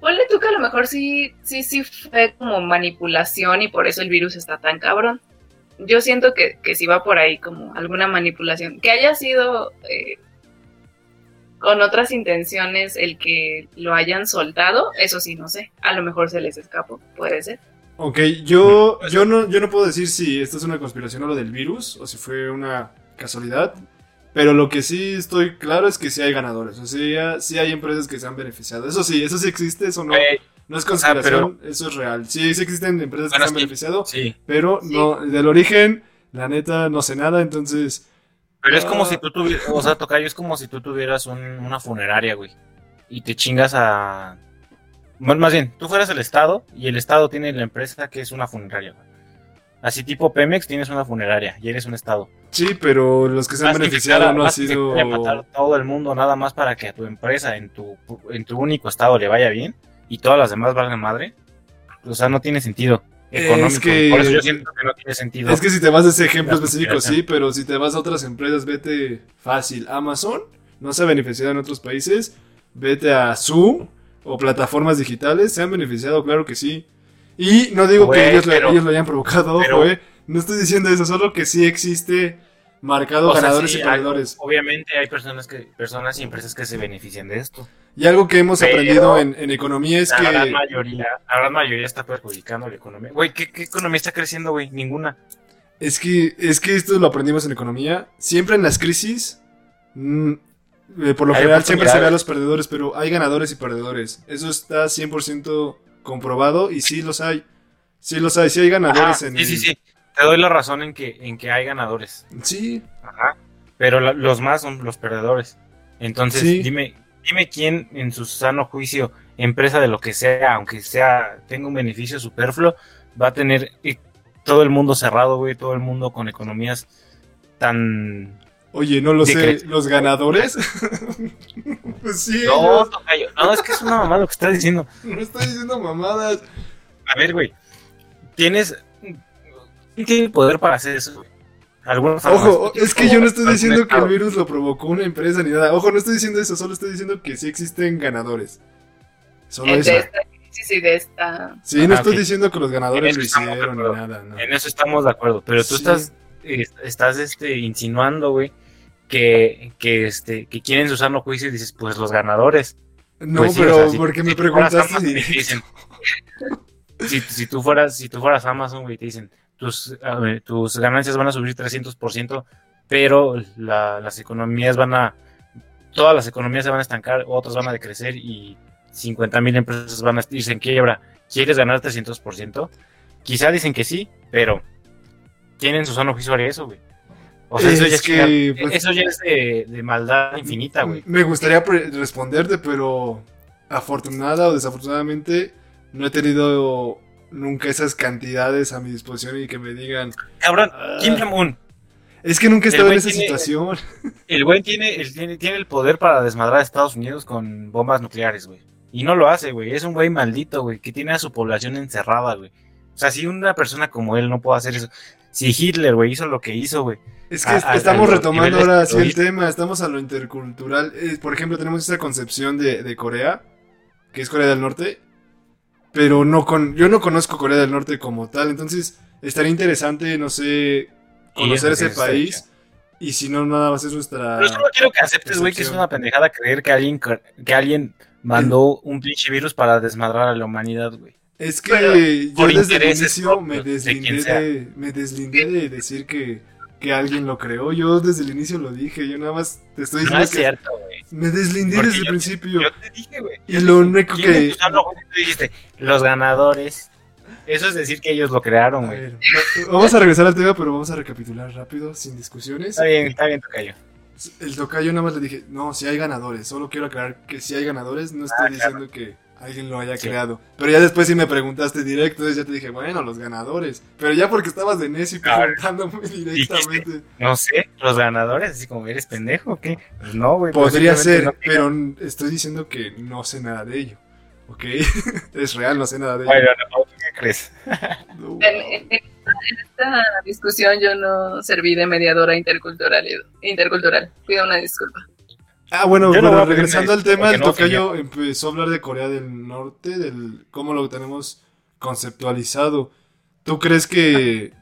Ponle tú que a lo mejor sí, sí, sí fue como manipulación y por eso el virus está tan cabrón. Yo siento que, que sí va por ahí como alguna manipulación. Que haya sido eh, con otras intenciones el que lo hayan soltado, eso sí, no sé. A lo mejor se les escapó, puede ser. Ok, yo, yo, no, yo no puedo decir si esto es una conspiración o lo del virus, o si fue una casualidad, pero lo que sí estoy claro es que sí hay ganadores, o sea, sí hay empresas que se han beneficiado. Eso sí, eso sí existe, eso no, no es conspiración, eso es real. Sí, sí existen empresas que se han sí. beneficiado, sí. pero Sí. no, del origen, la neta, no sé nada, entonces... Pero es como Ah. si tú tuvieras, o sea, Tocayo, es como si tú tuvieras un- una funeraria, güey. Y te chingas a... Más más bien, tú fueras el Estado y el Estado tiene la empresa que es una funeraria. Así tipo Pemex tienes una funeraria y eres un Estado. Sí, pero los que se han beneficiado a- no ha sido... a matar a todo el mundo nada más para que a tu empresa en tu, en tu único estado le vaya bien y todas las demás valgan madre. O sea, no tiene sentido. económico. Es que- Por eso yo siento que no tiene sentido. Es que si te vas a ese ejemplo específico, sí, pero si te vas a otras empresas, vete fácil. Amazon no se ha beneficiado en otros países. Vete a Zoom o plataformas digitales. Se han beneficiado, claro que sí. Y no digo que ellos, lo- pero- ellos lo hayan provocado, pero- ojo, eh. No estoy diciendo eso, solo que sí existe marcado sea, ganadores sí, y hay- perdedores. obviamente hay personas que personas y empresas que se benefician de esto. Y algo que hemos pero- aprendido en, en economía es la gran que... mayoría, la gran mayoría está perjudicando la economía. Güey, ¿qué, qué economía está creciendo, güey? Ninguna. Es que, es que esto lo aprendimos en economía. Siempre en las crisis, mm, eh, por lo Hay general siempre se ve a los perdedores, pero hay ganadores y perdedores. Eso está 100% comprobado y sí los hay. Sí los hay, sí hay ganadores Ajá, en sí, el- sí, sí. Te doy la razón en que, en que hay ganadores. Sí, Ajá. Pero la- los más son los perdedores. Entonces, Sí. dime, dime quién en su sano juicio, empresa de lo que sea, aunque sea, tenga un beneficio superfluo, va a tener eh, todo el mundo cerrado, güey, todo el mundo con economías tan... Oye, no lo sé, ¿los ganadores? pues sí, No, ellos. tocayo. no, es que es una mamá lo que estás diciendo. no estoy diciendo mamadas. A ver, güey, tienes... ¿Quién tiene el poder para hacer eso, güey? Algunos Ojo, es que yo no estoy diciendo que el virus lo provocó una empresa ni nada. Ojo, no estoy diciendo eso, solo estoy diciendo que sí existen ganadores. Solo de eso. esta crisis y de esta... Sí, no Ah, estoy diciendo que los ganadores lo hicieron ni nada. no. En eso estamos de acuerdo, pero tú Sí. estás, estás este, insinuando, güey, que, que, este, que quieren su sano juicio y dices, pues los ganadores. No, Pues sí, pero o sea, si- porque me si preguntaste directo. dicen- si, si tú fueras, si tú fueras Amazon, güey, te dicen, tus, ver, tus ganancias van a subir 300%, pero la- las economías van a, todas las economías se van a estancar, otras van a decrecer y 50 mil empresas van a irse en quiebra. ¿Quieres ganar 300%? Quizá dicen que sí, pero ¿quién en su sano juicio haría eso, güey? O sea, eso Es ya es, que, pues- eso ya es de, de maldad infinita, güey. Me gustaría responderte, pero afortunada o desafortunadamente no he tenido nunca esas cantidades a mi disposición y que me digan, Cabrón, Ah. Kim Jong-un, es que nunca he estado en esa tiene- situación. el güey tiene, el- tiene, tiene el poder para desmadrar a Estados Unidos con bombas nucleares, güey. Y no lo hace, güey. Es un güey maldito, güey, que tiene a su población encerrada, güey. O sea, si una persona como él no puede hacer eso. Si Hitler, güey, hizo lo que hizo, güey. Es que A- estamos a retomando ahora sí el tema, estamos a lo intercultural. Eh, por ejemplo, tenemos esa concepción de, de Corea, que es Corea del Norte, pero no con, yo no conozco Corea del Norte como tal, entonces estaría interesante, no sé, conocer ese país. Y si no, nada a ser nuestra... Pero solo quiero que aceptes, güey, que es una pendejada creer que alguien, que alguien mandó un pinche virus para desmadrar a la humanidad, güey. Es Pero que yo por desde el inicio propios me de deslindé de, me deslindé de decir que, que alguien lo creó. Yo desde el inicio lo dije, yo nada más te estoy No diciendo es que cierto, güey. me deslindé Porque desde el principio. Yo te dije, güey. Y lo único ¿Quién que... Tú dijiste, los ganadores. Eso es decir que ellos lo crearon, güey. vamos a regresar al tema, pero vamos a recapitular rápido, sin discusiones. Está bien, está bien, Tocayo. El tocayo nada más le dije, no, si hay ganadores, solo quiero aclarar que si hay ganadores, no estoy Ah, diciendo que alguien lo haya Sí. creado. Pero ya después sí me preguntaste directo, entonces ya te dije, bueno, los ganadores. Pero ya porque estabas de necio preguntándome directamente. No sé, los ganadores, así como eres pendejo, ¿o ¿qué? Pues no, güey. Podría pues ser, simplemente pero estoy diciendo que no sé nada de ello. ¿Ok? es real, no sé nada de ello. Bueno, no, ¿qué crees? No. En- en esta discusión yo no serví de mediadora intercultural. intercultural. Pido una disculpa. Ah, bueno, no bueno, regresando al tema, el no, tocayo empezó a hablar de Corea del Norte, del cómo lo tenemos conceptualizado. ¿Tú crees que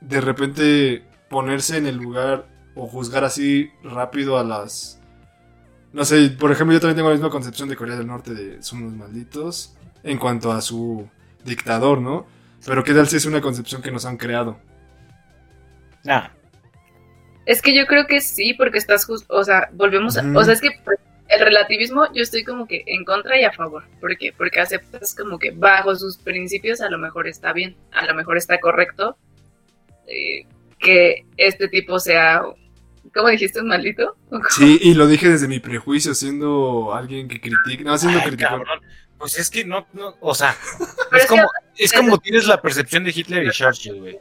de repente ponerse en el lugar o juzgar así rápido a las... No sé, por ejemplo, yo también tengo la misma concepción de Corea del Norte de son unos malditos en cuanto a su dictador, ¿no? Pero qué tal si es una concepción que nos han creado. Nah, Es que yo creo que sí, porque estás justo, o sea, volvemos a, o sea, es que pues, el relativismo yo estoy como que en contra y a favor. ¿Por qué? Porque aceptas como que bajo sus principios a lo mejor está bien, a lo mejor está correcto eh, que este tipo sea, ¿cómo dijiste, un maldito? Sí, y lo dije desde mi prejuicio, siendo alguien que critica, no siendo cabrón. Pues es que no, no, o sea, es es como, es como tienes la percepción de Hitler y Churchill, güey.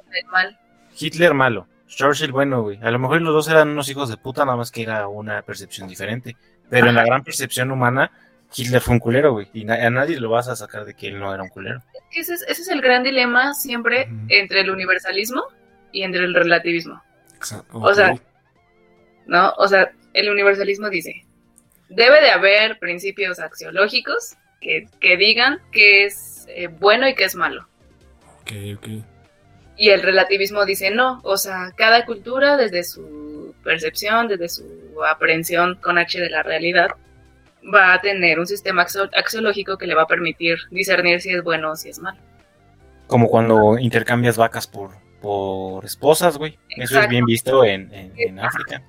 Hitler malo, Churchill bueno, güey. A lo mejor los dos eran unos hijos de puta, nada más que era una percepción diferente. Pero en la gran percepción humana, Hitler fue un culero, güey. Y na- a nadie lo vas a sacar de que él no era un culero. ese es, ese es el gran dilema siempre entre el universalismo y entre el relativismo, Exa- O sea. ¿no? O sea, el universalismo dice, debe de haber principios axiológicos que, que digan qué es eh, bueno y qué es malo. ok, ok. Y el relativismo dice no, o sea, cada cultura desde su percepción, desde su aprehensión con H de la realidad, va a tener un sistema axio- axiológico que le va a permitir discernir si es bueno o si es malo. Como cuando intercambias vacas por, por esposas, güey. Eso es bien visto en, en, en África.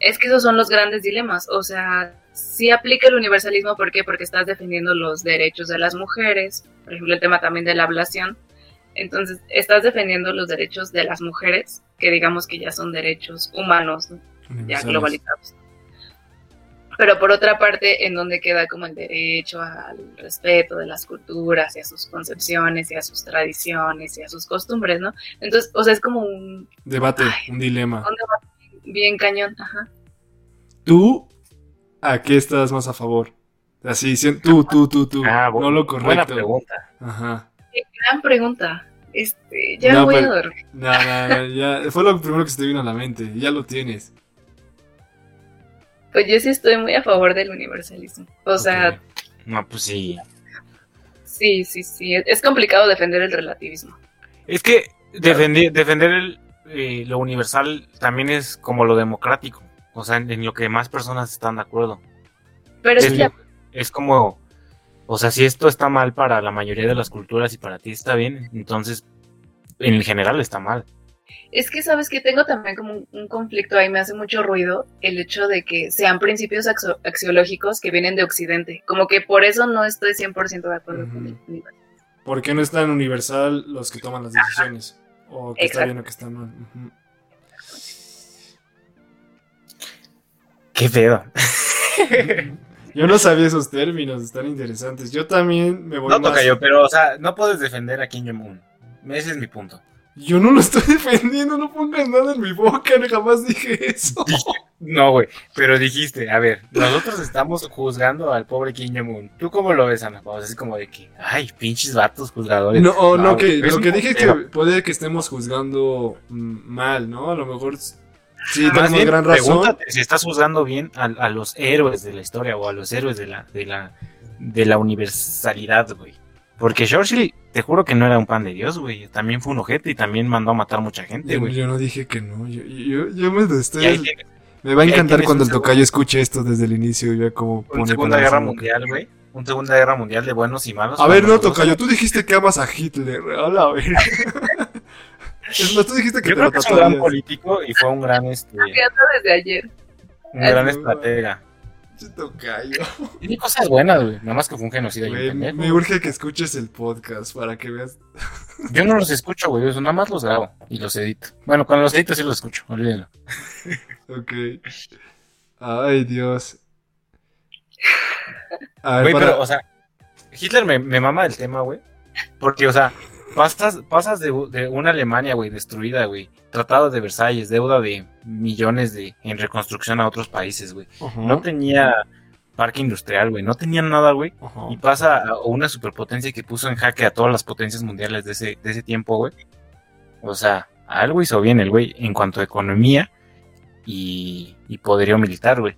Es que esos son los grandes dilemas, o sea, si aplica el universalismo, ¿por qué? Porque estás defendiendo los derechos de las mujeres, por ejemplo, el tema también de la ablación. Entonces, estás defendiendo los derechos de las mujeres, que digamos que ya son derechos humanos, ¿no? ya globalizados. Pero por otra parte, en donde queda como el derecho al respeto de las culturas y a sus concepciones y a sus tradiciones y a sus costumbres, ¿no? Entonces, o sea, es como un, Debate, Ay. un dilema. un debate bien cañón, ajá. ¿Tú a qué estás más a favor? Así, tú, tú, tú, tú. Ah, no lo Buena correcto. pregunta. Ajá. Gran pregunta. Este, ya No, voy pero- a dormir. No, no, no, ya. Fue lo primero que se te vino a la mente. Ya lo tienes. Pues yo sí estoy muy a favor del universalismo. O sea. No, pues sí. sí, sí, sí. Es, complicado defender el relativismo. Es que defender, defender el, eh, lo universal también es como lo democrático. O sea, en, en lo que más personas están de acuerdo. Pero es Es, que es como, o sea, si esto está mal para la mayoría de las culturas y para ti está bien, entonces en general está mal. Es que sabes que tengo también como un, un conflicto ahí, me hace mucho ruido el hecho de que sean principios axo- axiológicos que vienen de Occidente. Como que por eso no estoy 100% de acuerdo con el. ¿Por qué no es tan universal los que toman las decisiones? O que está bien o que está mal. Qué pedo. Yo no sabía esos términos, están interesantes. Yo también me voy No más... toca yo, pero, o sea, no puedes defender a Kim Jong-un. Ese es mi punto. Yo no lo estoy defendiendo, no pongas nada en mi boca, jamás dije eso. No, güey, pero dijiste, a ver, nosotros estamos juzgando al pobre Kim Jong-un. ¿Tú cómo lo ves, Ana? Pausa? Es como de que, ay, pinches vatos juzgadores. No, oh, no, que, lo que dije es que puede que estemos juzgando mm, mal, ¿no? A lo mejor sí Más tenemos bien, gran razón. pregúntate si estás juzgando bien a, a los héroes de la historia o a los héroes de la, de la, de la universalidad, güey. Porque Churchill, te juro que no era un pan de Dios, güey. También fue un ojete y también mandó a matar mucha gente, güey. yo no dije que no, yo, yo, yo me estoy... Tienes me va a encantar cuando el tocayo escuche esto desde el inicio y vea cómo una pone Segunda Guerra la. Mundial, güey. Una Segunda Guerra Mundial de buenos y malos. A ver, no, tocayo, tú dijiste que amas a Hitler. Hola, a ver. Es más, tú dijiste que Yo te creo lo que es un gran político y fue un gran, este, desde ayer. un gran Ay, no. estratega. Che, Tocayo. Tiene cosas buenas, güey. Nada más que fue un genocidio y un Güey, me urge que escuches el podcast para que veas. Yo no los escucho, güey. Eso nada más los grabo y los edito. Bueno, cuando los edito sí los escucho, olvídenlo. Ok. Ay, Dios. A ver, Güey, para- pero, o sea, Hitler me, me mama el tema, güey. Porque, o sea, pasas, pasas de, de una Alemania, güey, destruida, güey. Tratado de Versalles, deuda de millones de en reconstrucción a otros países, güey. No tenía parque industrial, güey. No tenía nada, güey. Y pasa a una superpotencia que puso en jaque a todas las potencias mundiales de ese, de ese tiempo, güey. O sea, algo hizo bien el güey en cuanto a economía y, y poderío militar, güey.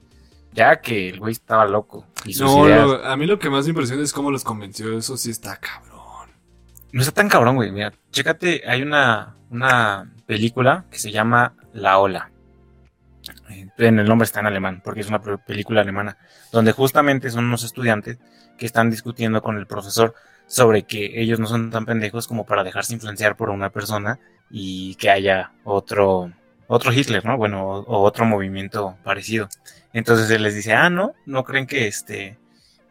Ya que el güey estaba loco. Y No, a mí lo que más me impresiona es cómo los convenció. Eso sí está cabrón. No está tan cabrón, güey. Mira, chécate, hay una, una película que se llama La Ola. Eh, En el nombre está en alemán, porque es una pe- película alemana, donde justamente son unos estudiantes que están discutiendo con el profesor sobre que ellos no son tan pendejos como para dejarse influenciar por una persona y que haya otro, otro Hitler, ¿no? Bueno, o, o otro movimiento parecido. Entonces él les dice, ah, no, no creen que este,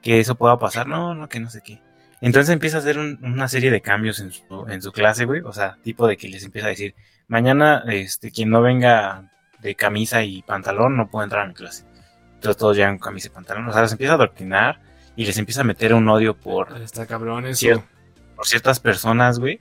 que eso pueda pasar, no, no, que no sé qué. Entonces empieza a hacer un- una serie de cambios en su, en su clase, güey. O sea, tipo de que les empieza a decir, mañana, este, quien no venga de camisa y pantalón no puede entrar a mi clase. Entonces todos llegan con camisa y pantalón. O sea, los empieza a adoctrinar y les empieza a meter un odio por, Está cabrón eso. Por ciertas personas, güey.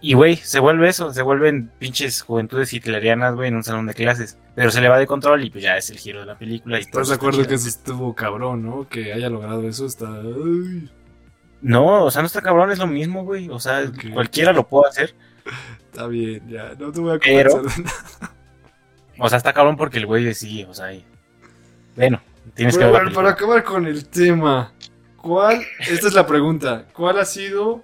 Y- güey, se vuelve eso, se vuelven pinches juventudes hitlerianas, güey, en un salón de clases. Pero se le va de control y pues ya es el giro de la película. Y ¿Estás de acuerdo que eso estuvo cabrón, no? Que haya logrado eso está. ay. No, o sea, no está cabrón, es lo mismo, güey. O sea, cualquiera lo puede hacer. Está bien, ya, no te voy a Pero-. O sea, está cabrón porque el güey sí, o sea, y- bueno, tienes que ver para acabar con el tema, ¿cuál? Esta es la pregunta. ¿Cuál ha sido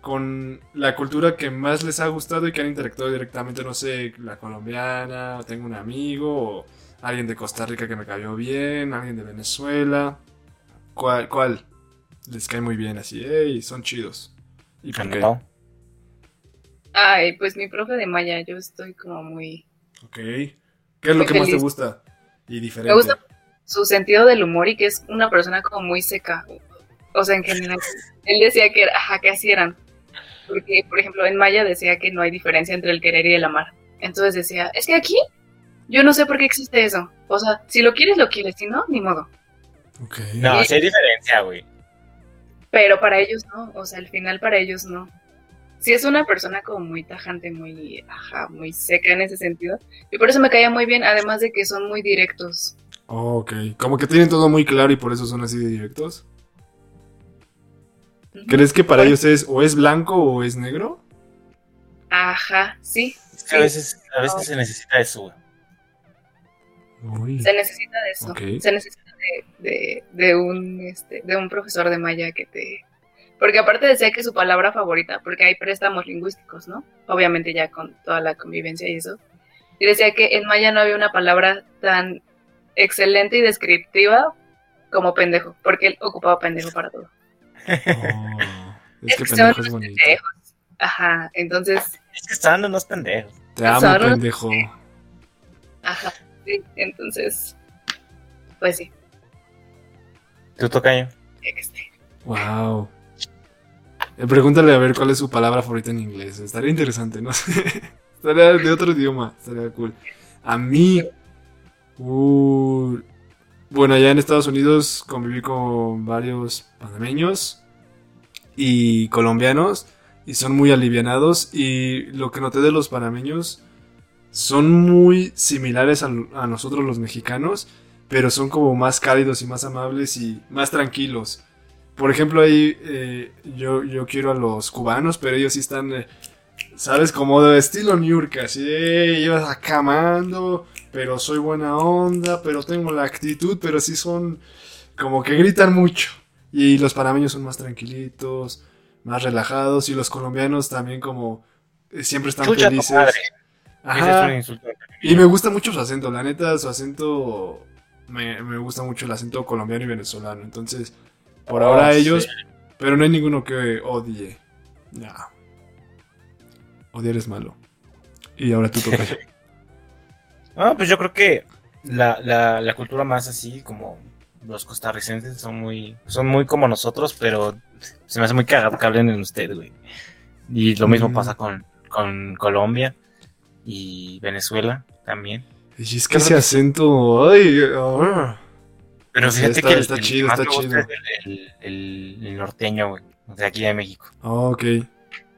con la cultura que más les ha gustado y que han interactuado directamente? No sé, la colombiana, o tengo un amigo, o alguien de Costa Rica que me cayó bien, alguien de Venezuela. ¿Cuál? ¿Cuál? Les cae muy bien así, ey, son chidos. ¿Y por qué? Ay, pues mi profe de Maya, yo estoy como muy... Ok. ¿Qué es lo que más te gusta? Y diferente. Me gusta su sentido del humor y que es una persona como muy seca. O sea, en general. Él decía que, era- ajá, que así eran. Porque, por ejemplo, en Maya decía que no hay diferencia entre el querer y el amar. Entonces decía, es que aquí yo no sé por qué existe eso. O sea, si lo quieres, lo quieres. Si no, ni modo. Ok. No, sí hay diferencia, güey. Pero para ellos no. O sea, al final para ellos no. Si es una persona como muy tajante, muy, ajá, muy seca en ese sentido. Y por eso me caía muy bien, además de que son muy directos. Ok. Como que tienen todo muy claro y por eso son así de directos. ¿Crees que para ellos es o es blanco o es negro? Ajá, sí. Es que a veces, a veces se necesita eso, güey. Uy. Se necesita de eso. Ok. Se necesita de, de, de un, este, de un profesor de maya que te... Porque aparte decía que su palabra favorita, porque hay préstamos lingüísticos, ¿no? Obviamente ya con toda la convivencia y eso. Y decía que en maya no había una palabra tan excelente y descriptiva como pendejo, porque él ocupaba pendejo para todo. Oh, es que son pendejo es bonito. pendejos. Ajá, entonces, Es que están unos pendejos. Te amo, Son unos- pendejo. ajá, sí, entonces, pues sí, Tú tocaño. este, Wow. Eh, pregúntale a ver cuál es su palabra favorita en inglés. Estaría interesante, no sé. Estaría de otro idioma. Estaría cool. A mí. uh, bueno, allá en Estados Unidos conviví con varios panameños y colombianos. Y son muy alivianados. Y lo que noté de los panameños son muy similares a, a nosotros los mexicanos. Pero son como más cálidos y más amables y más tranquilos. Por ejemplo, ahí eh, yo, yo quiero a los cubanos, pero ellos sí están, eh, ¿sabes? Como de estilo New York, así, eh, ibas acamando, pero soy buena onda, pero tengo la actitud, pero sí son como que gritan mucho. Y los panameños son más tranquilitos, más relajados, y los colombianos también como eh, siempre están Chucha felices. es. Y me gusta mucho su acento, la neta, su acento. Me, me gusta mucho el acento colombiano y venezolano. Entonces, por ahora Oh, ellos, pero no hay ninguno que odie. No. Odiar es malo. Y ahora tú tocas. Ah, pues yo creo que la, la, la cultura más así, como los costarricenses, son muy, son muy como nosotros, pero se me hace muy cagado que hablen en usted, güey. Y lo mismo Mm. pasa con, con Colombia y Venezuela también. Y es que ese acento. Ay, ah. Pero fíjate está- que el, está el que chido, más está me gusta chido. es el, el- el- el norteño, güey, de aquí de México. Oh, ok.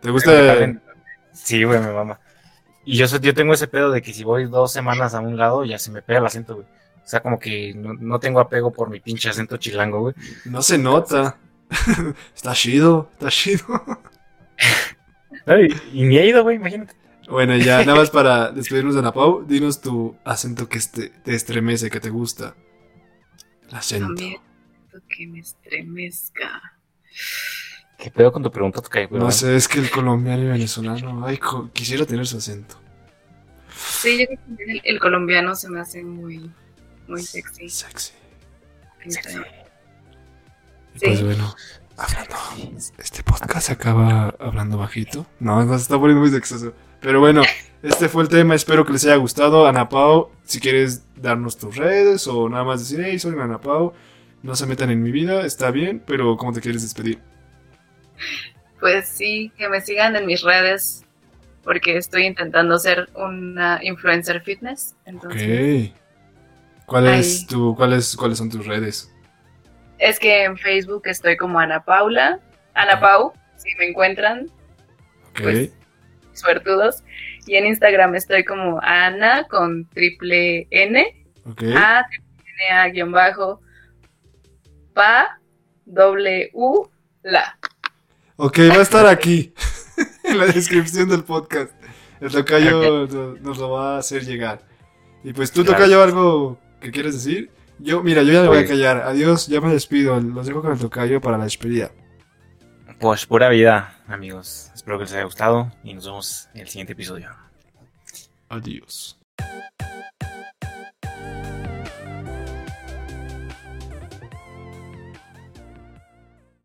¿Te gusta? Sí, güey, me mama. Y yo, yo tengo ese pedo de que si voy dos semanas a un lado, ya se me pega el acento, güey. O sea, como que no, no tengo apego por mi pinche acento chilango, güey. No se nota. está chido, está chido. Ay, y ni he ido, güey, imagínate. Bueno, ya, nada más para despedirnos de Ana Pau, dinos tu acento que este- te estremece, que te gusta. El acento. también que me estremezca. ¿Qué pedo con tu pregunta, güey? No sé, es que el colombiano y venezolano, ay, co- quisiera tener su acento. Sí, yo creo que también el, el colombiano se me hace muy, muy sexy. Sexy. Sexy. Y Sí. Pues bueno, hablando, este podcast se acaba hablando bajito. No, no se está poniendo muy sexoso. Pero bueno, este fue el tema, espero que les haya gustado. Ana Pau, si quieres darnos tus redes o nada más decir, hey, soy Ana Pau, no se metan en mi vida, está bien, pero ¿cómo te quieres despedir? Pues sí, que me sigan en mis redes porque estoy intentando ser una influencer fitness. Entonces, Ok. ¿Cuál es tu, cuáles, ¿Cuáles son tus redes? es que en Facebook estoy como Ana Paula, Ana Pau, si me encuentran, Ok. Pues, suertudos. Y en Instagram estoy como Ana con triple N. A, triple N, A, guion bajo, Pa, doble U, la. Ok, va a estar aquí, en la descripción del podcast. El tocayo no- nos lo va a hacer llegar. Y pues tú, Claro. tocayo, algo que quieres decir. Yo, mira, yo ya me voy a Pues- callar. Adiós, ya me despido. Los dejo con el tocayo para la despedida. Pues pura vida, amigos. Espero que les haya gustado y nos vemos en el siguiente episodio. Adiós.